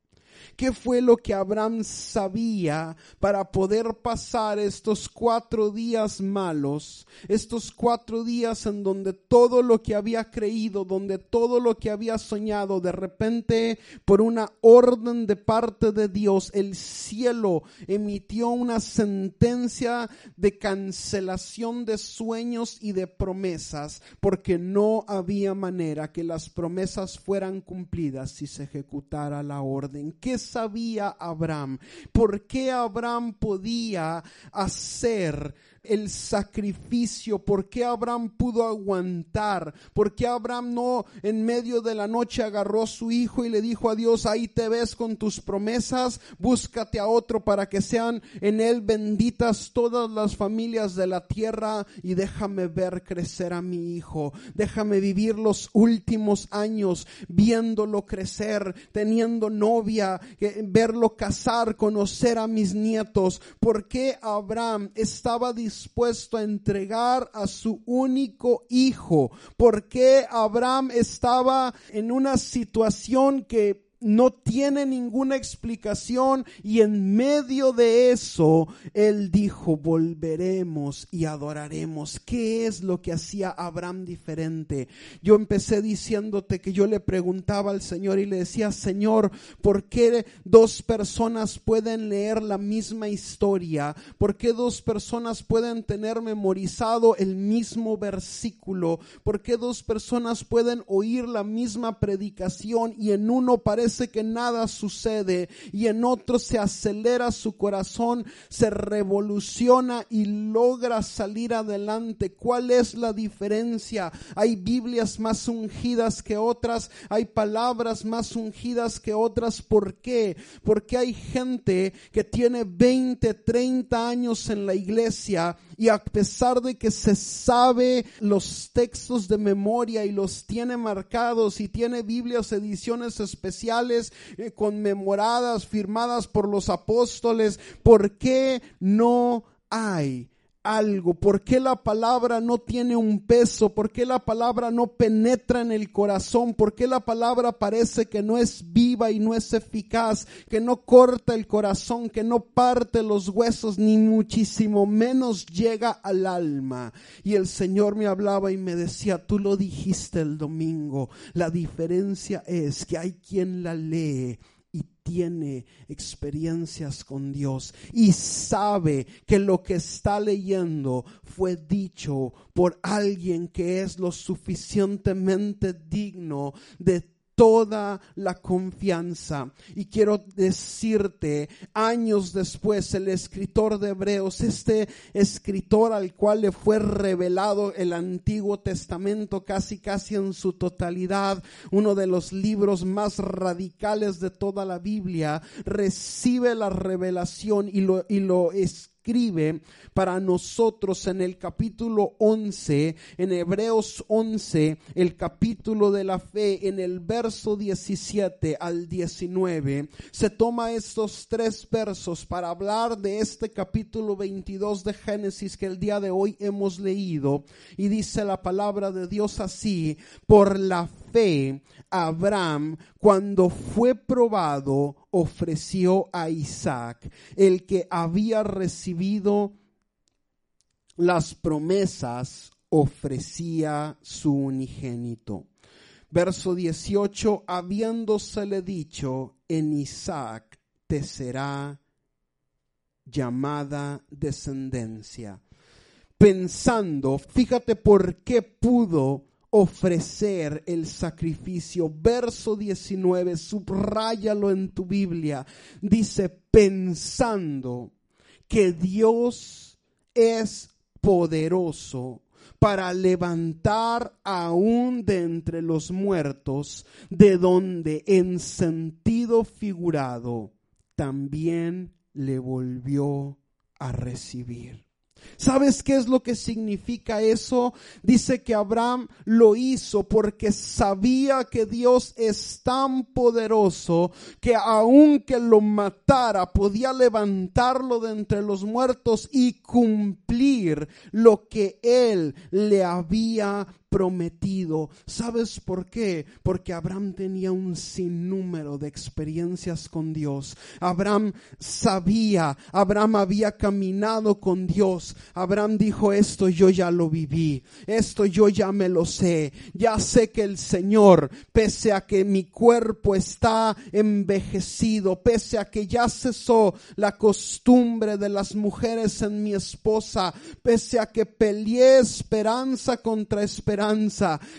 ¿Qué fue lo que Abraham sabía para poder pasar estos cuatro días malos, estos cuatro días en donde todo lo que había creído, donde todo lo que había soñado, de repente por una orden de parte de Dios, el cielo emitió una sentencia de cancelación de sueños y de promesas, porque no había manera que las promesas fueran cumplidas si se ejecutara la orden. ¿Qué sabía Abraham? ¿Por qué Abraham podía hacer el sacrificio, por qué Abraham pudo aguantar, por qué Abraham no en medio de la noche agarró a su hijo y le dijo a Dios, ahí te ves con tus promesas, búscate a otro para que sean en él benditas todas las familias de la tierra y déjame ver crecer a mi hijo, déjame vivir los últimos años viéndolo crecer, teniendo novia, verlo casar, conocer a mis nietos, por qué Abraham estaba dispuesto a entregar a su único hijo? porque Abraham estaba en una situación que no tiene ninguna explicación y en medio de eso él dijo, volveremos y adoraremos. ¿Qué es lo que hacía Abraham diferente? Yo empecé diciéndote que yo le preguntaba al Señor y le decía, Señor, ¿por qué dos personas pueden leer la misma historia? ¿Por qué dos personas pueden tener memorizado el mismo versículo? ¿Por qué dos personas pueden oír la misma predicación y en uno parece que nada sucede y en otro se acelera su corazón, se revoluciona y logra salir adelante. ¿Cuál es la diferencia? Hay Biblias más ungidas que otras, hay palabras más ungidas que otras. ¿Por qué? Porque hay gente que tiene 20, 30 años en la iglesia y a pesar de que se sabe los textos de memoria y los tiene marcados y tiene Biblias, ediciones especiales eh, conmemoradas, firmadas por los apóstoles, ¿por qué no hay algo? ¿Por qué la palabra no tiene un peso? ¿Por qué la palabra no penetra en el corazón? ¿Por qué la palabra parece que no es viva y no es eficaz? Que no corta el corazón, que no parte los huesos, ni muchísimo menos llega al alma. Y el Señor me hablaba y me decía, tú lo dijiste el domingo, la diferencia es que hay quien la lee tiene experiencias con Dios y sabe que lo que está leyendo fue dicho por alguien que es lo suficientemente digno de toda la confianza. Y quiero decirte, años después, el escritor de Hebreos, este escritor al cual le fue revelado el Antiguo Testamento casi casi en su totalidad, uno de los libros más radicales de toda la Biblia, recibe la revelación y lo, y lo escribe para nosotros en el capítulo 11, en Hebreos 11, el capítulo de la fe, en el verso 17 al 19, se toma estos tres versos para hablar de este capítulo 22 de Génesis que el día de hoy hemos leído. Y dice la palabra de Dios así, por la Abraham, cuando fue probado, ofreció a Isaac, el que había recibido las promesas, ofrecía su unigénito. Verso 18, habiéndosele dicho, en Isaac te será llamada descendencia. Pensando, fíjate por qué pudo ofrecer el sacrificio. Verso 19, subráyalo en tu Biblia. Dice, pensando que Dios es poderoso para levantar aún de entre los muertos, de donde en sentido figurado también le volvió a recibir. ¿Sabes qué es lo que significa eso? Dice que Abraham lo hizo porque sabía que Dios es tan poderoso que aunque lo matara podía levantarlo de entre los muertos y cumplir lo que él le había prometido. ¿Sabes por qué? Porque Abraham tenía un sinnúmero de experiencias con Dios. Abraham sabía, Abraham había caminado con Dios. Abraham dijo, esto yo ya lo viví, esto yo ya me lo sé. Ya sé que el Señor, pese a que mi cuerpo está envejecido, pese a que ya cesó la costumbre de las mujeres en mi esposa, pese a que peleé esperanza contra esperanza,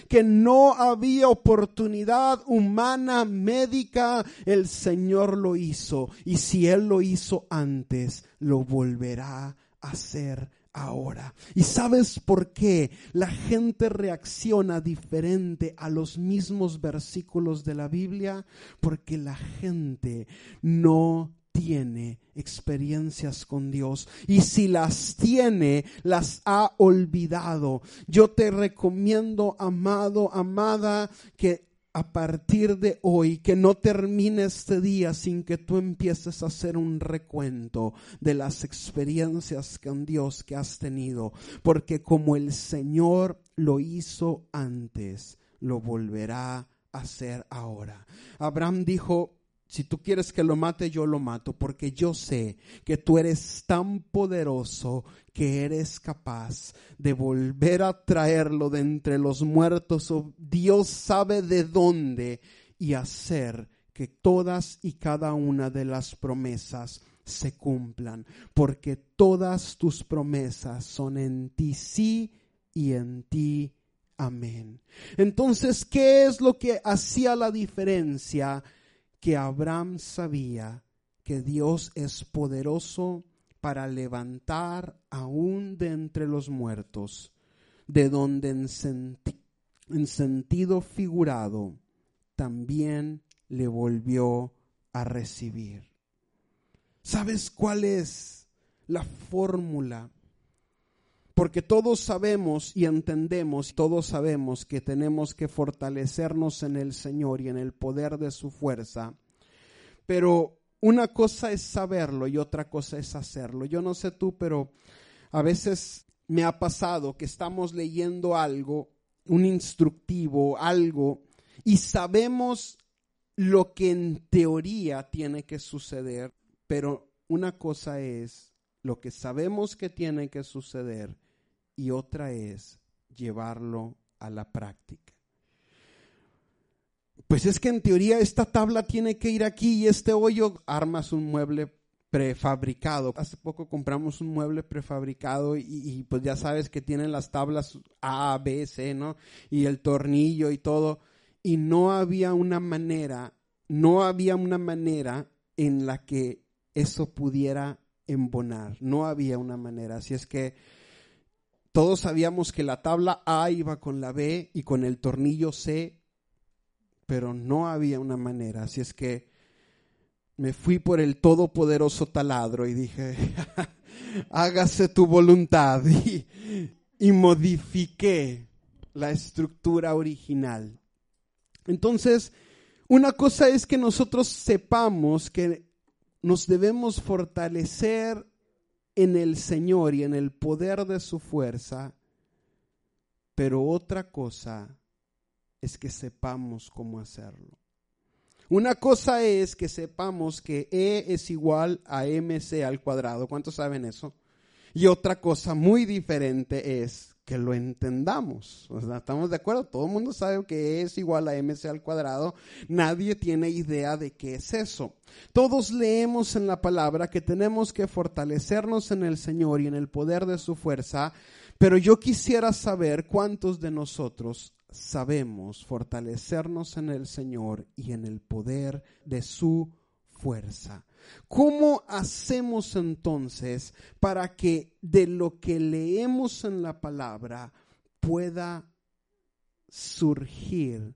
que no había oportunidad humana, médica, el Señor lo hizo. Y si Él lo hizo antes, lo volverá a hacer ahora. ¿Y sabes por qué la gente reacciona diferente a los mismos versículos de la Biblia? Porque la gente no tiene experiencias con Dios y si las tiene, las ha olvidado. Yo te recomiendo, amado, amada, que a partir de hoy, que no termine este día sin que tú empieces a hacer un recuento de las experiencias con Dios que has tenido, porque como el Señor lo hizo antes, lo volverá hacer ahora. Abraham dijo, si tú quieres que lo mate, yo lo mato, porque yo sé que tú eres tan poderoso que eres capaz de volver a traerlo de entre los muertos, o Dios sabe de dónde, y hacer que todas y cada una de las promesas se cumplan, porque todas tus promesas son en ti sí y en ti amén. Entonces, ¿qué es lo que hacía la diferencia? Que Abraham sabía que Dios es poderoso para levantar aún de entre los muertos, de donde en, en sentido figurado también le volvió a recibir. ¿Sabes cuál es la fórmula? Porque todos sabemos y entendemos, todos sabemos que tenemos que fortalecernos en el Señor y en el poder de su fuerza. Pero una cosa es saberlo y otra cosa es hacerlo. Yo no sé tú, pero a veces me ha pasado que estamos leyendo algo, un instructivo, algo, y sabemos lo que en teoría tiene que suceder, pero una cosa es lo que sabemos que tiene que suceder y otra es llevarlo a la práctica. Pues es que en teoría esta tabla tiene que ir aquí y este hoyo armas un mueble prefabricado. Hace poco compramos un mueble prefabricado y, pues ya sabes que tienen las tablas A, B, C, ¿no? Y el tornillo y todo. Y no había una manera, no había una manera en la que eso pudiera embonar. No había una manera. Así es que todos sabíamos que la tabla A iba con la B y con el tornillo C, pero no había una manera. Así es que me fui por el todopoderoso taladro y dije, *laughs* hágase tu voluntad. *laughs* Y, y modifiqué la estructura original. Entonces, una cosa es que nosotros sepamos que nos debemos fortalecer en el Señor y en el poder de su fuerza, pero otra cosa es que sepamos cómo hacerlo. Una cosa es que sepamos que E es igual a MC al cuadrado. ¿Cuántos saben eso? Y otra cosa muy diferente es que lo entendamos. ¿Estamos de acuerdo? Todo el mundo sabe que es igual a mc al cuadrado. Nadie tiene idea de qué es eso. Todos leemos en la palabra que tenemos que fortalecernos en el Señor y en el poder de su fuerza, pero yo quisiera saber cuántos de nosotros sabemos fortalecernos en el Señor y en el poder de su fuerza. ¿Cómo hacemos entonces para que de lo que leemos en la palabra pueda surgir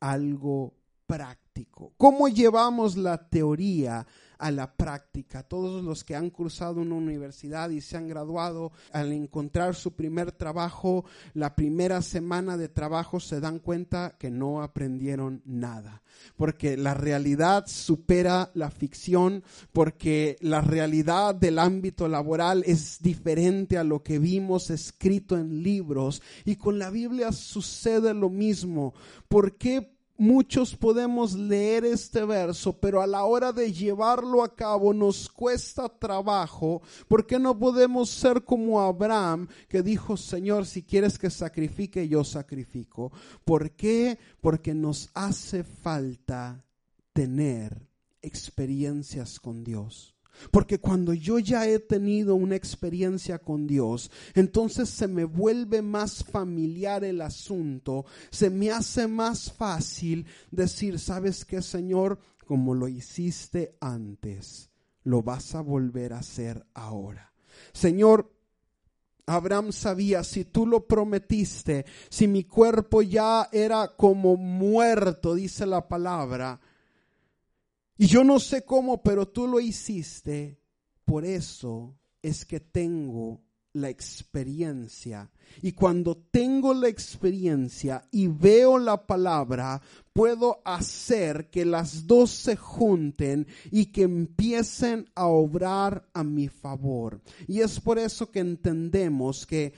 algo práctico? ¿Cómo llevamos la teoría a la práctica. Todos los que han cursado una universidad y se han graduado, al encontrar su primer trabajo, la primera semana de trabajo se dan cuenta que no aprendieron nada, porque la realidad supera la ficción, porque la realidad del ámbito laboral es diferente a lo que vimos escrito en libros y con la Biblia sucede lo mismo. ¿Por qué muchos podemos leer este verso, pero a la hora de llevarlo a cabo nos cuesta trabajo, porque no podemos ser como Abraham, que dijo, Señor, si quieres que sacrifique, yo sacrifico. ¿Por qué? Porque nos hace falta tener experiencias con Dios. Porque cuando yo ya he tenido una experiencia con Dios, entonces se me vuelve más familiar el asunto, se me hace más fácil decir, ¿sabes qué, Señor? Como lo hiciste antes, lo vas a volver a hacer ahora. Señor, Abraham sabía, si tú lo prometiste, si mi cuerpo ya era como muerto, dice la palabra, y yo no sé cómo, pero tú lo hiciste. Por eso es que tengo la experiencia. Y cuando tengo la experiencia y veo la palabra, puedo hacer que las dos se junten y que empiecen a obrar a mi favor. Y es por eso que entendemos que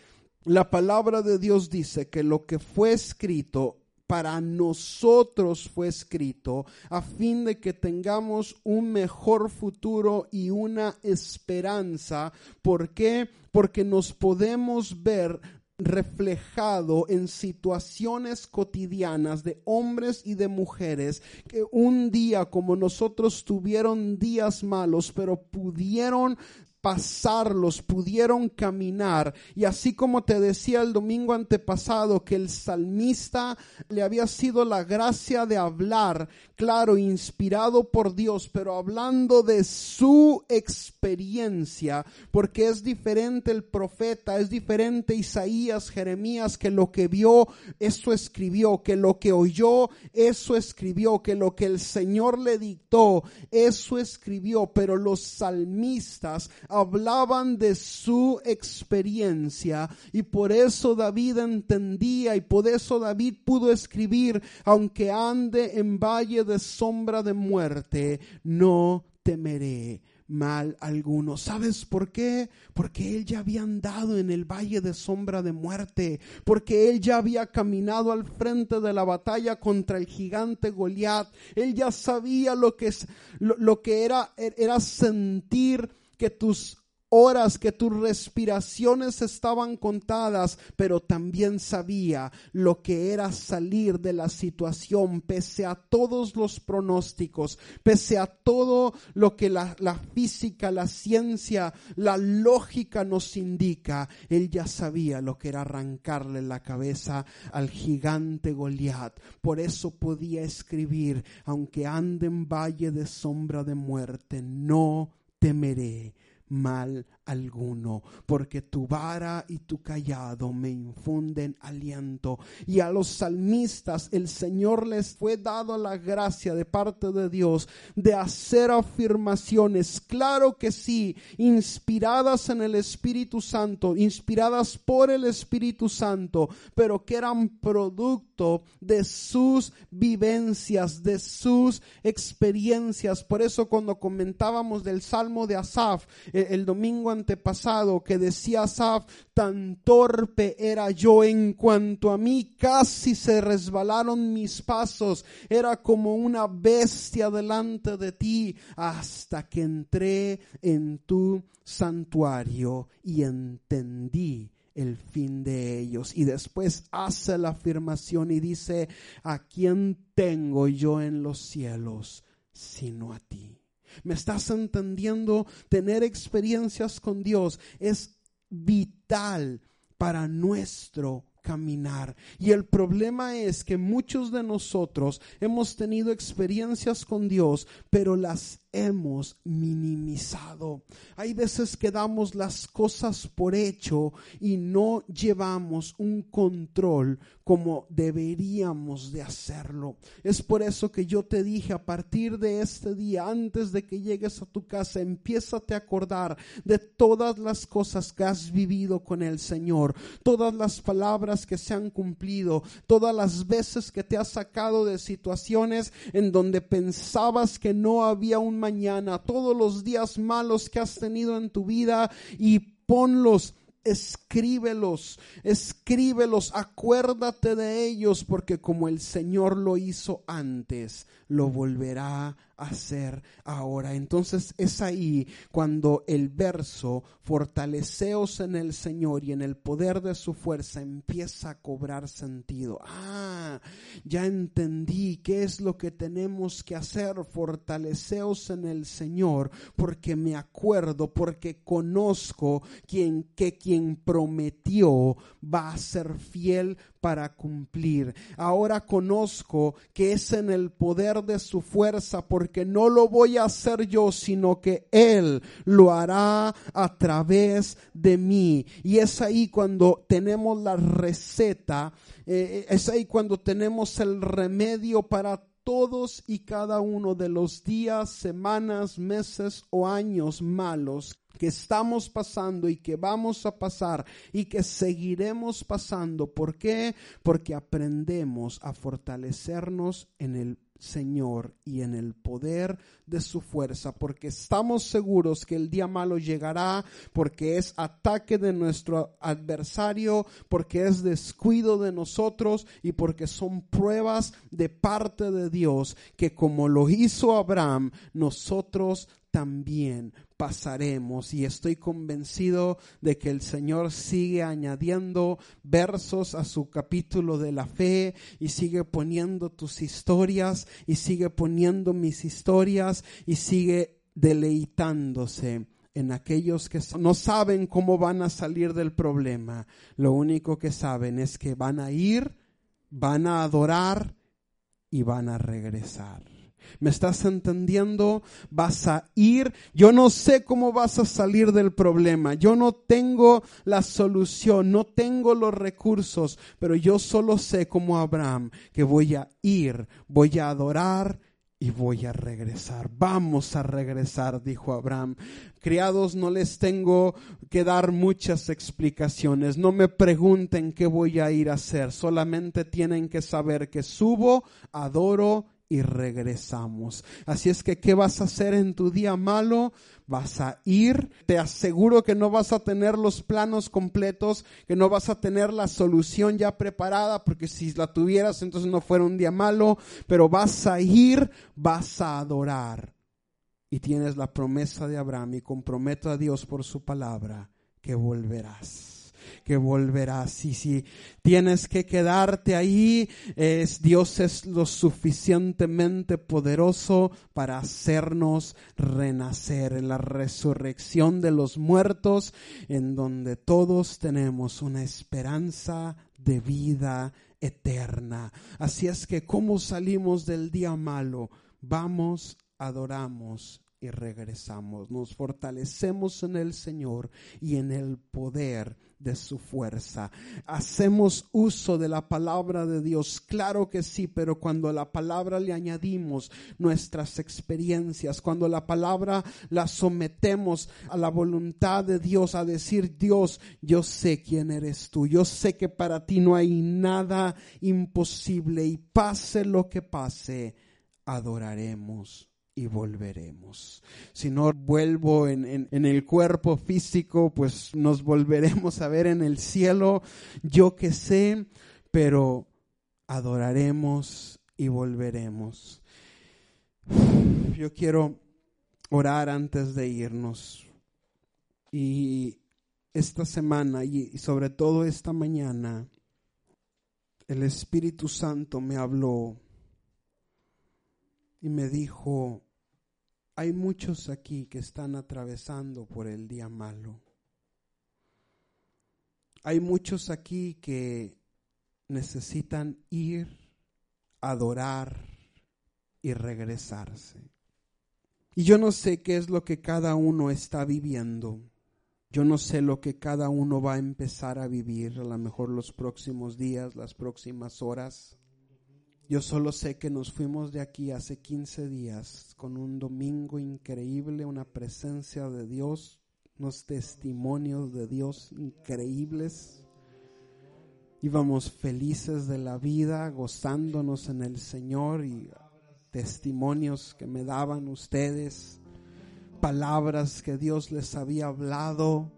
la palabra de Dios dice que lo que fue escrito para nosotros fue escrito, a fin de que tengamos un mejor futuro y una esperanza. ¿Por qué? Porque nos podemos ver reflejado en situaciones cotidianas de hombres y de mujeres que un día como nosotros tuvieron días malos, pero pudieron pasarlos, pudieron caminar. Y así como te decía el domingo antepasado que el salmista le había sido la gracia de hablar, claro, inspirado por Dios, pero hablando de su experiencia, porque es diferente el profeta, es diferente Isaías, Jeremías, que lo que vio, eso escribió, que lo que oyó, eso escribió, que lo que el Señor le dictó, eso escribió, pero los salmistas hablaban de su experiencia y por eso David entendía y por eso David pudo escribir, aunque ande en valle de sombra de muerte, no temeré mal alguno. ¿Sabes por qué? Porque él ya había andado en el valle de sombra de muerte, porque él ya había caminado al frente de la batalla contra el gigante Goliat. Él ya sabía lo que es lo, lo que era era sentir que tus horas que tus respiraciones estaban contadas, pero también sabía lo que era salir de la situación pese a todos los pronósticos, pese a todo lo que la, la física, la ciencia, la lógica nos indica. Él ya sabía lo que era arrancarle la cabeza al gigante Goliat. Por eso podía escribir, aunque ande en valle de sombra de muerte, no temeré mal alguno, porque tu vara y tu callado me infunden aliento. Y a los salmistas el Señor les fue dado la gracia de parte de Dios de hacer afirmaciones, claro que sí, inspiradas en el Espíritu Santo, inspiradas por el Espíritu Santo, pero que eran producto de sus vivencias, de sus experiencias. Por eso cuando comentábamos del Salmo de Asaf el, el domingo antepasado que decía Asaf, tan torpe era yo en cuanto a mí, casi se resbalaron mis pasos, era como una bestia delante de ti, hasta que entré en tu santuario y entendí el fin de ellos. Y después hace la afirmación y dice, ¿a quién tengo yo en los cielos sino a ti? ¿Me estás entendiendo? Tener experiencias con Dios es vital para nuestro caminar. Y el problema es que muchos de nosotros hemos tenido experiencias con Dios, pero las hemos minimizado. Hay veces que damos las cosas por hecho y no llevamos un control como deberíamos de hacerlo. Es por eso que yo te dije a partir de este día, antes de que llegues a tu casa, empiézate a acordar de todas las cosas que has vivido con el Señor, todas las palabras que se han cumplido, todas las veces que te has sacado de situaciones en donde pensabas que no había un mañana, todos los días malos que has tenido en tu vida y ponlos escríbelos, escríbelos, acuérdate de ellos, porque como el Señor lo hizo antes, lo volverá a hacer ahora. Entonces es ahí cuando el verso, fortaleceos en el Señor y en el poder de su fuerza, empieza a cobrar sentido. Ah, ya entendí qué es lo que tenemos que hacer, fortaleceos en el Señor, porque me acuerdo, porque conozco quien, que quien prometió va a ser fiel para cumplir. Ahora conozco que es en el poder de su fuerza, porque no lo voy a hacer yo, sino que Él lo hará a través de mí. Y es ahí cuando tenemos la receta, eh, es ahí cuando tenemos el remedio para todos y cada uno de los días, semanas, meses o años malos que estamos pasando y que vamos a pasar y que seguiremos pasando. ¿Por qué? Porque aprendemos a fortalecernos en el Señor y en el poder de su fuerza, porque estamos seguros que el día malo llegará, porque es ataque de nuestro adversario, porque es descuido de nosotros y porque son pruebas de parte de Dios, que como lo hizo Abraham, nosotros también pasaremos y estoy convencido de que el Señor sigue añadiendo versos a su capítulo de la fe y sigue poniendo tus historias y sigue poniendo mis historias y sigue deleitándose en aquellos que no saben cómo van a salir del problema. Lo único que saben es que van a ir, van a adorar y van a regresar. ¿Me estás entendiendo? Vas a ir. Yo no sé cómo vas a salir del problema. Yo no tengo la solución, no tengo los recursos, pero yo solo sé como Abraham que voy a ir, voy a adorar y voy a regresar. Vamos a regresar, dijo Abraham. Criados, no les tengo que dar muchas explicaciones. No me pregunten qué voy a ir a hacer. Solamente tienen que saber que subo, adoro y regresamos. Así es que, ¿qué vas a hacer en tu día malo? Vas a ir, te aseguro que no vas a tener los planos completos, que no vas a tener la solución ya preparada, porque si la tuvieras entonces no fuera un día malo, pero vas a ir, vas a adorar. Y tienes la promesa de Abraham y comprometo a Dios por su palabra que volverás que volverás. Y si tienes que quedarte ahí, es, Dios es lo suficientemente poderoso para hacernos renacer en la resurrección de los muertos, en donde todos tenemos una esperanza de vida eterna. Así es que, ¿cómo salimos del día malo? Vamos, adoramos y regresamos. Nos fortalecemos en el Señor y en el poder de su fuerza. Hacemos uso de la palabra de Dios, claro que sí, pero cuando a la palabra le añadimos nuestras experiencias, cuando la palabra la sometemos a la voluntad de Dios, a decir, Dios, yo sé quién eres tú, yo sé que para ti no hay nada imposible y pase lo que pase, adoraremos y volveremos. Si no vuelvo en, el cuerpo físico, pues nos volveremos a ver en el cielo, yo que sé, pero adoraremos y volveremos. Yo quiero orar antes de irnos. Y esta semana y sobre todo esta mañana, el Espíritu Santo me habló y me dijo, hay muchos aquí que están atravesando por el día malo. Hay muchos aquí que necesitan ir, adorar y regresarse. Y yo no sé qué es lo que cada uno está viviendo. Yo no sé lo que cada uno va a empezar a vivir, a lo mejor los próximos días, las próximas horas. Yo solo sé que nos fuimos de aquí hace 15 días con un domingo increíble, una presencia de Dios, unos testimonios de Dios increíbles. Íbamos felices de la vida, gozándonos en el Señor y testimonios que me daban ustedes, palabras que Dios les había hablado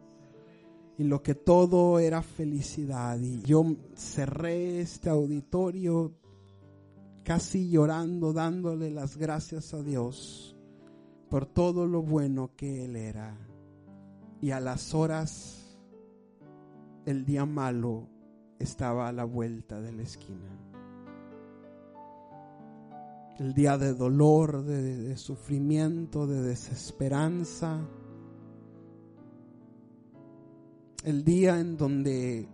y lo que todo era felicidad. Y yo cerré este auditorio casi llorando, dándole las gracias a Dios por todo lo bueno que Él era. Y a las horas, el día malo estaba a la vuelta de la esquina. El día de dolor, de, sufrimiento, de desesperanza. El día en donde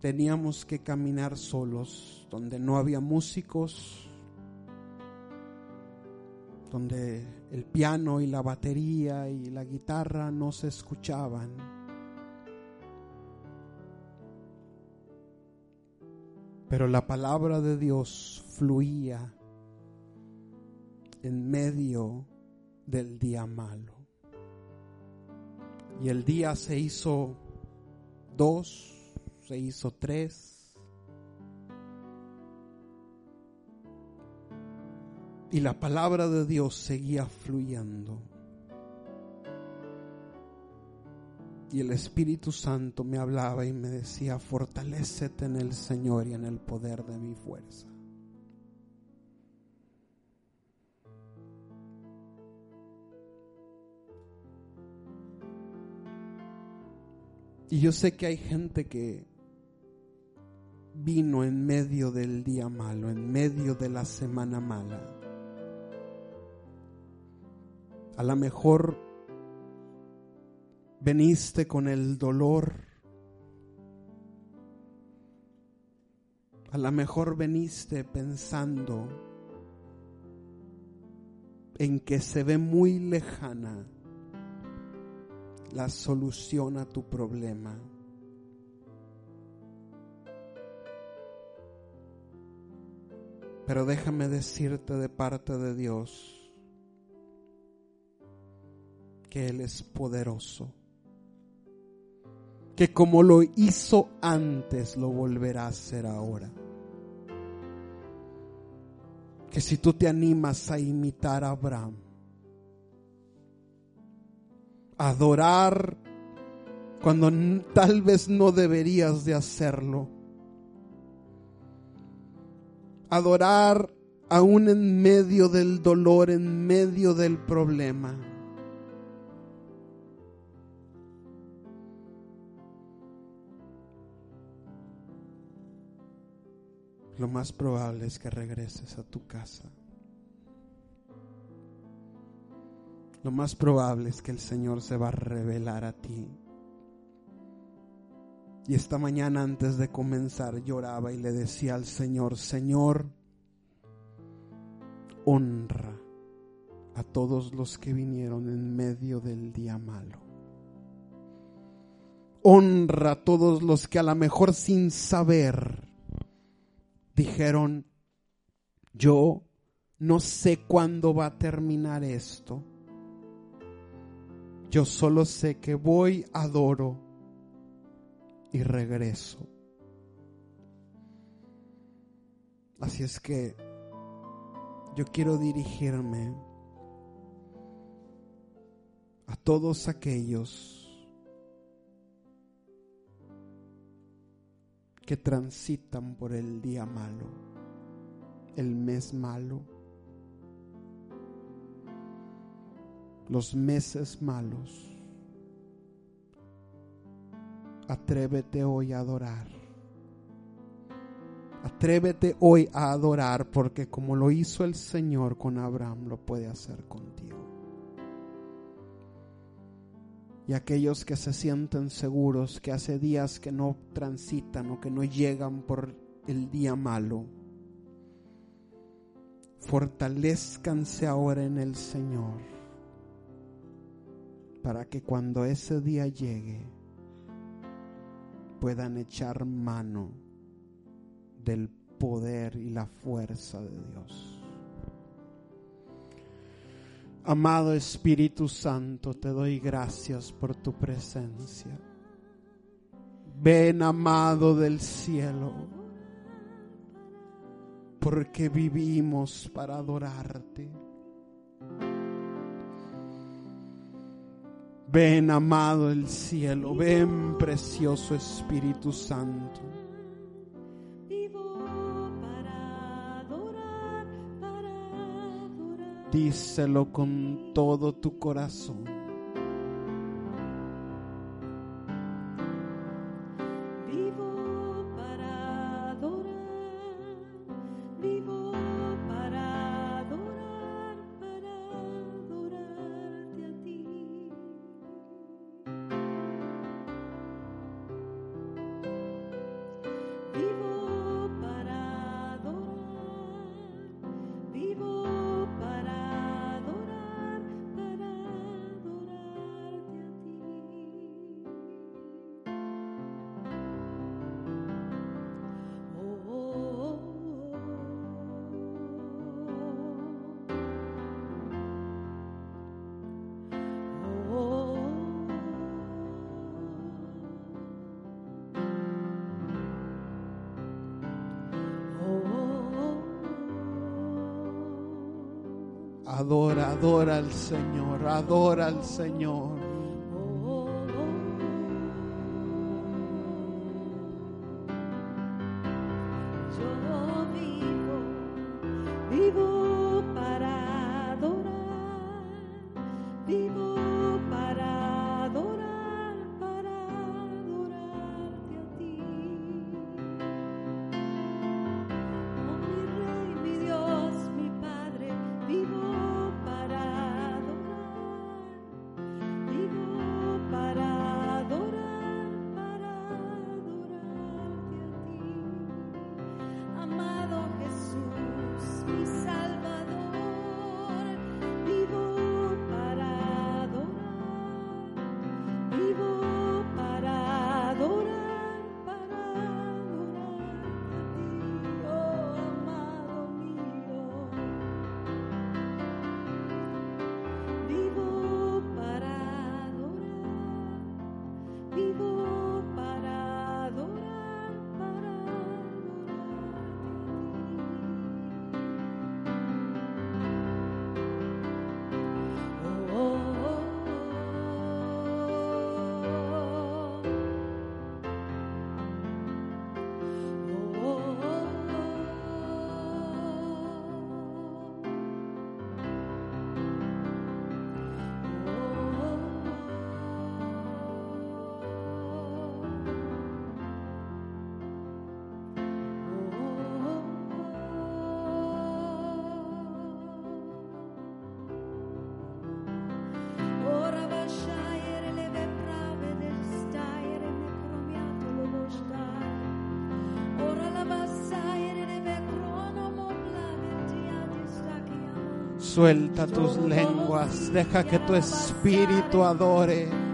teníamos que caminar solos, donde no había músicos, donde el piano y la batería y la guitarra no se escuchaban. Pero la palabra de Dios fluía en medio del día malo. Y el día se hizo dos, se hizo tres. Y la palabra de Dios seguía fluyendo. Y el Espíritu Santo me hablaba y me decía, fortalécete en el Señor y en el poder de mi fuerza. Y yo sé que hay gente que vino en medio del día malo, en medio de la semana mala. A lo mejor veniste con el dolor. A lo mejor veniste pensando en que se ve muy lejana la solución a tu problema. Pero déjame decirte de parte de Dios que Él es poderoso. Que como lo hizo antes, lo volverá a hacer ahora. Que si tú te animas a imitar a Abraham, adorar cuando tal vez no deberías de hacerlo. Adorar aún en medio del dolor, en medio del problema. Lo más probable es que regreses a tu casa. lo más probable es que el Señor se va a revelar a ti. Y esta mañana antes de comenzar lloraba y le decía al Señor, Señor, honra a todos los que vinieron en medio del día malo. Honra a todos los que a lo mejor sin saber dijeron, yo no sé cuándo va a terminar esto yo solo sé que voy, adoro y regreso. Así es que yo quiero dirigirme a todos aquellos que transitan por el día malo, el mes malo los meses malos. Atrévete hoy a adorar. Atrévete hoy a adorar porque como lo hizo el Señor con Abraham, lo puede hacer contigo. Y aquellos que se sienten seguros, que hace días que no transitan o que no llegan por el día malo, fortalezcanse ahora en el Señor para que cuando ese día llegue puedan echar mano del poder y la fuerza de Dios. Amado Espíritu Santo, te doy gracias por tu presencia. Ven, amado del cielo, porque vivimos para adorarte Ven, amado el cielo, ven, precioso Espíritu Santo. Díselo con todo tu corazón. Adora, adora al Señor, adora al Señor. Suelta tus lenguas, deja que tu espíritu adore.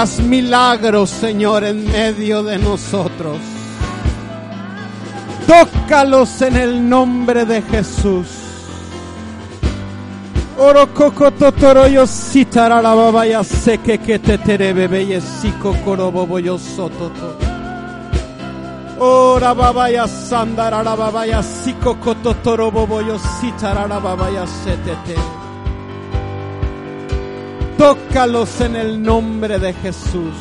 Haz milagros, Señor, en medio de nosotros. Tócalos en el nombre de Jesús. Oro coco totoro yo sitara la baba ya sé que que te tere bebe y sico corobo yo sototo. Ora baba ya sandara la baba ya sico cototoro bobo yo la baba ya setete. Tócalos en el nombre de Jesús.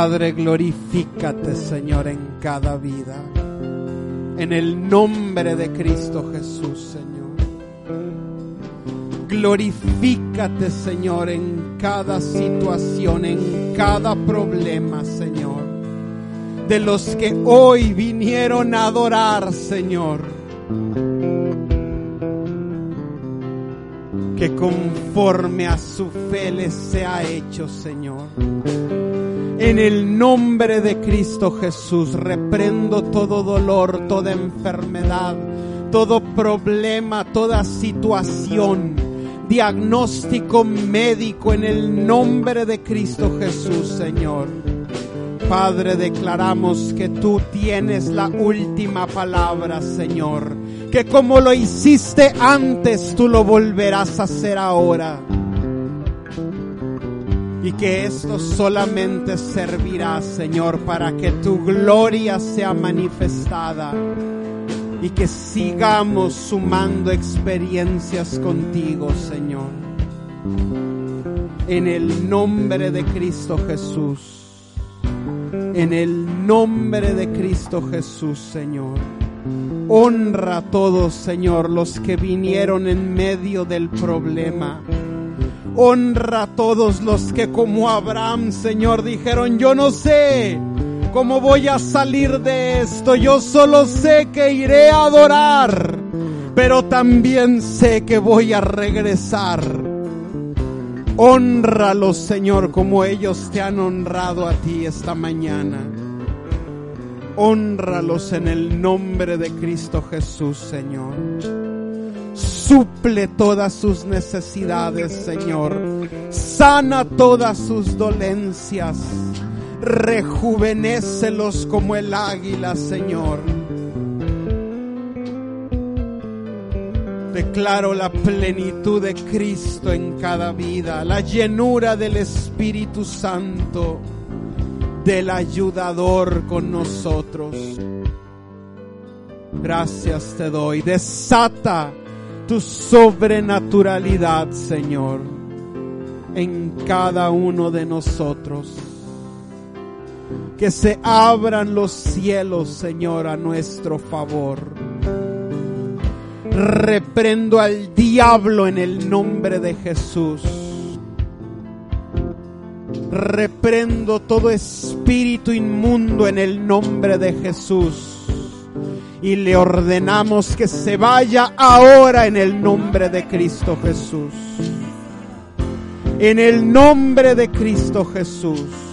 Padre, glorifícate, Señor, en cada vida. En el nombre de Cristo Jesús, Señor. Glorifícate, Señor, en cada situación, en cada problema, Señor. De los que hoy vinieron a adorar, Señor. Que conforme a su fe les sea hecho, Señor. En el nombre de Cristo Jesús reprendo todo dolor, toda enfermedad, todo problema, toda situación, diagnóstico médico en el nombre de Cristo Jesús, Señor. Padre, declaramos que tú tienes la última palabra, Señor. Que como lo hiciste antes, tú lo volverás a hacer ahora y que esto solamente servirá, Señor, para que tu gloria sea manifestada y que sigamos sumando experiencias contigo, Señor. En el nombre de Cristo Jesús. En el nombre de Cristo Jesús, Señor. Honra a todos, Señor, los que vinieron en medio del problema Honra a todos los que como Abraham, Señor, dijeron, yo no sé cómo voy a salir de esto, yo solo sé que iré a adorar, pero también sé que voy a regresar. Honralos, Señor, como ellos te han honrado a ti esta mañana. Honralos en el nombre de Cristo Jesús, Señor. Suple todas sus necesidades, Señor. Sana todas sus dolencias. Rejuvenécelos como el águila, Señor. Declaro la plenitud de Cristo en cada vida, la llenura del Espíritu Santo, del ayudador con nosotros. Gracias te doy. Desata tu sobrenaturalidad, Señor, en cada uno de nosotros. Que se abran los cielos, Señor, a nuestro favor. Reprendo al diablo en el nombre de Jesús. Reprendo todo espíritu inmundo en el nombre de Jesús y le ordenamos que se vaya ahora en el nombre de Cristo Jesús. En el nombre de Cristo Jesús.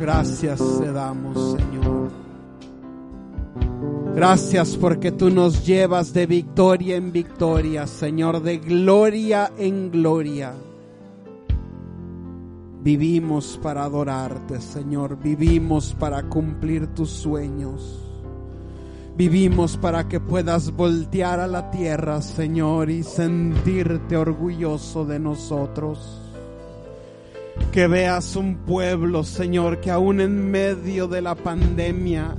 Gracias te damos. Gracias porque tú nos llevas de victoria en victoria, Señor, de gloria en gloria. Vivimos para adorarte, Señor. Vivimos para cumplir tus sueños. Vivimos para que puedas voltear a la tierra, Señor, y sentirte orgulloso de nosotros. Que veas un pueblo, Señor, que aún en medio de la pandemia,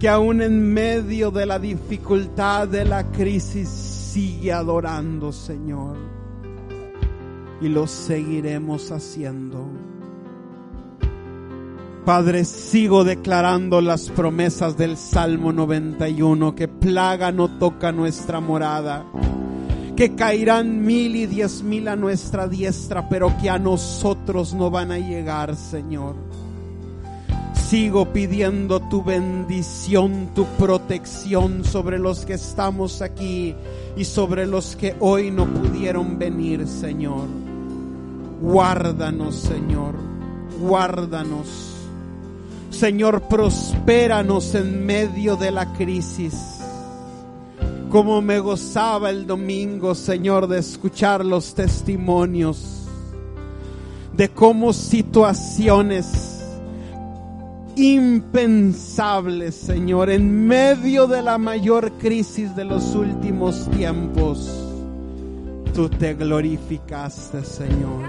que aún en medio de la dificultad de la crisis sigue adorando, Señor. Y lo seguiremos haciendo. Padre, sigo declarando las promesas del Salmo 91, que plaga no toca nuestra morada, que caerán mil y diez mil a nuestra diestra, pero que a nosotros no van a llegar, Señor sigo pidiendo tu bendición, tu protección sobre los que estamos aquí y sobre los que hoy no pudieron venir, Señor. Guárdanos, Señor, guárdanos. Señor, prospéranos en medio de la crisis. Como me gozaba el domingo, Señor, de escuchar los testimonios de cómo situaciones impensable, Señor, en medio de la mayor crisis de los últimos tiempos. Tú te glorificaste, Señor.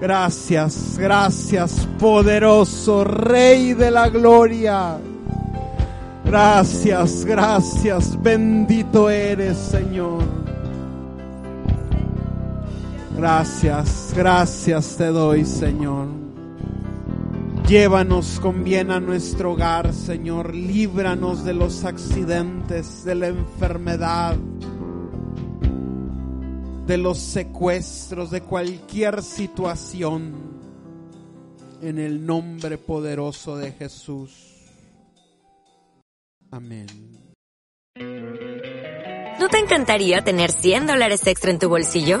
Gracias, gracias, poderoso Rey de la Gloria. Gracias, gracias, bendito eres, Señor. Gracias, gracias te doy, Señor. Llévanos con bien a nuestro hogar, Señor. Líbranos de los accidentes, de la enfermedad, de los secuestros, de cualquier situación. En el nombre poderoso de Jesús. Amén. ¿No te encantaría tener 100 dólares extra en tu bolsillo?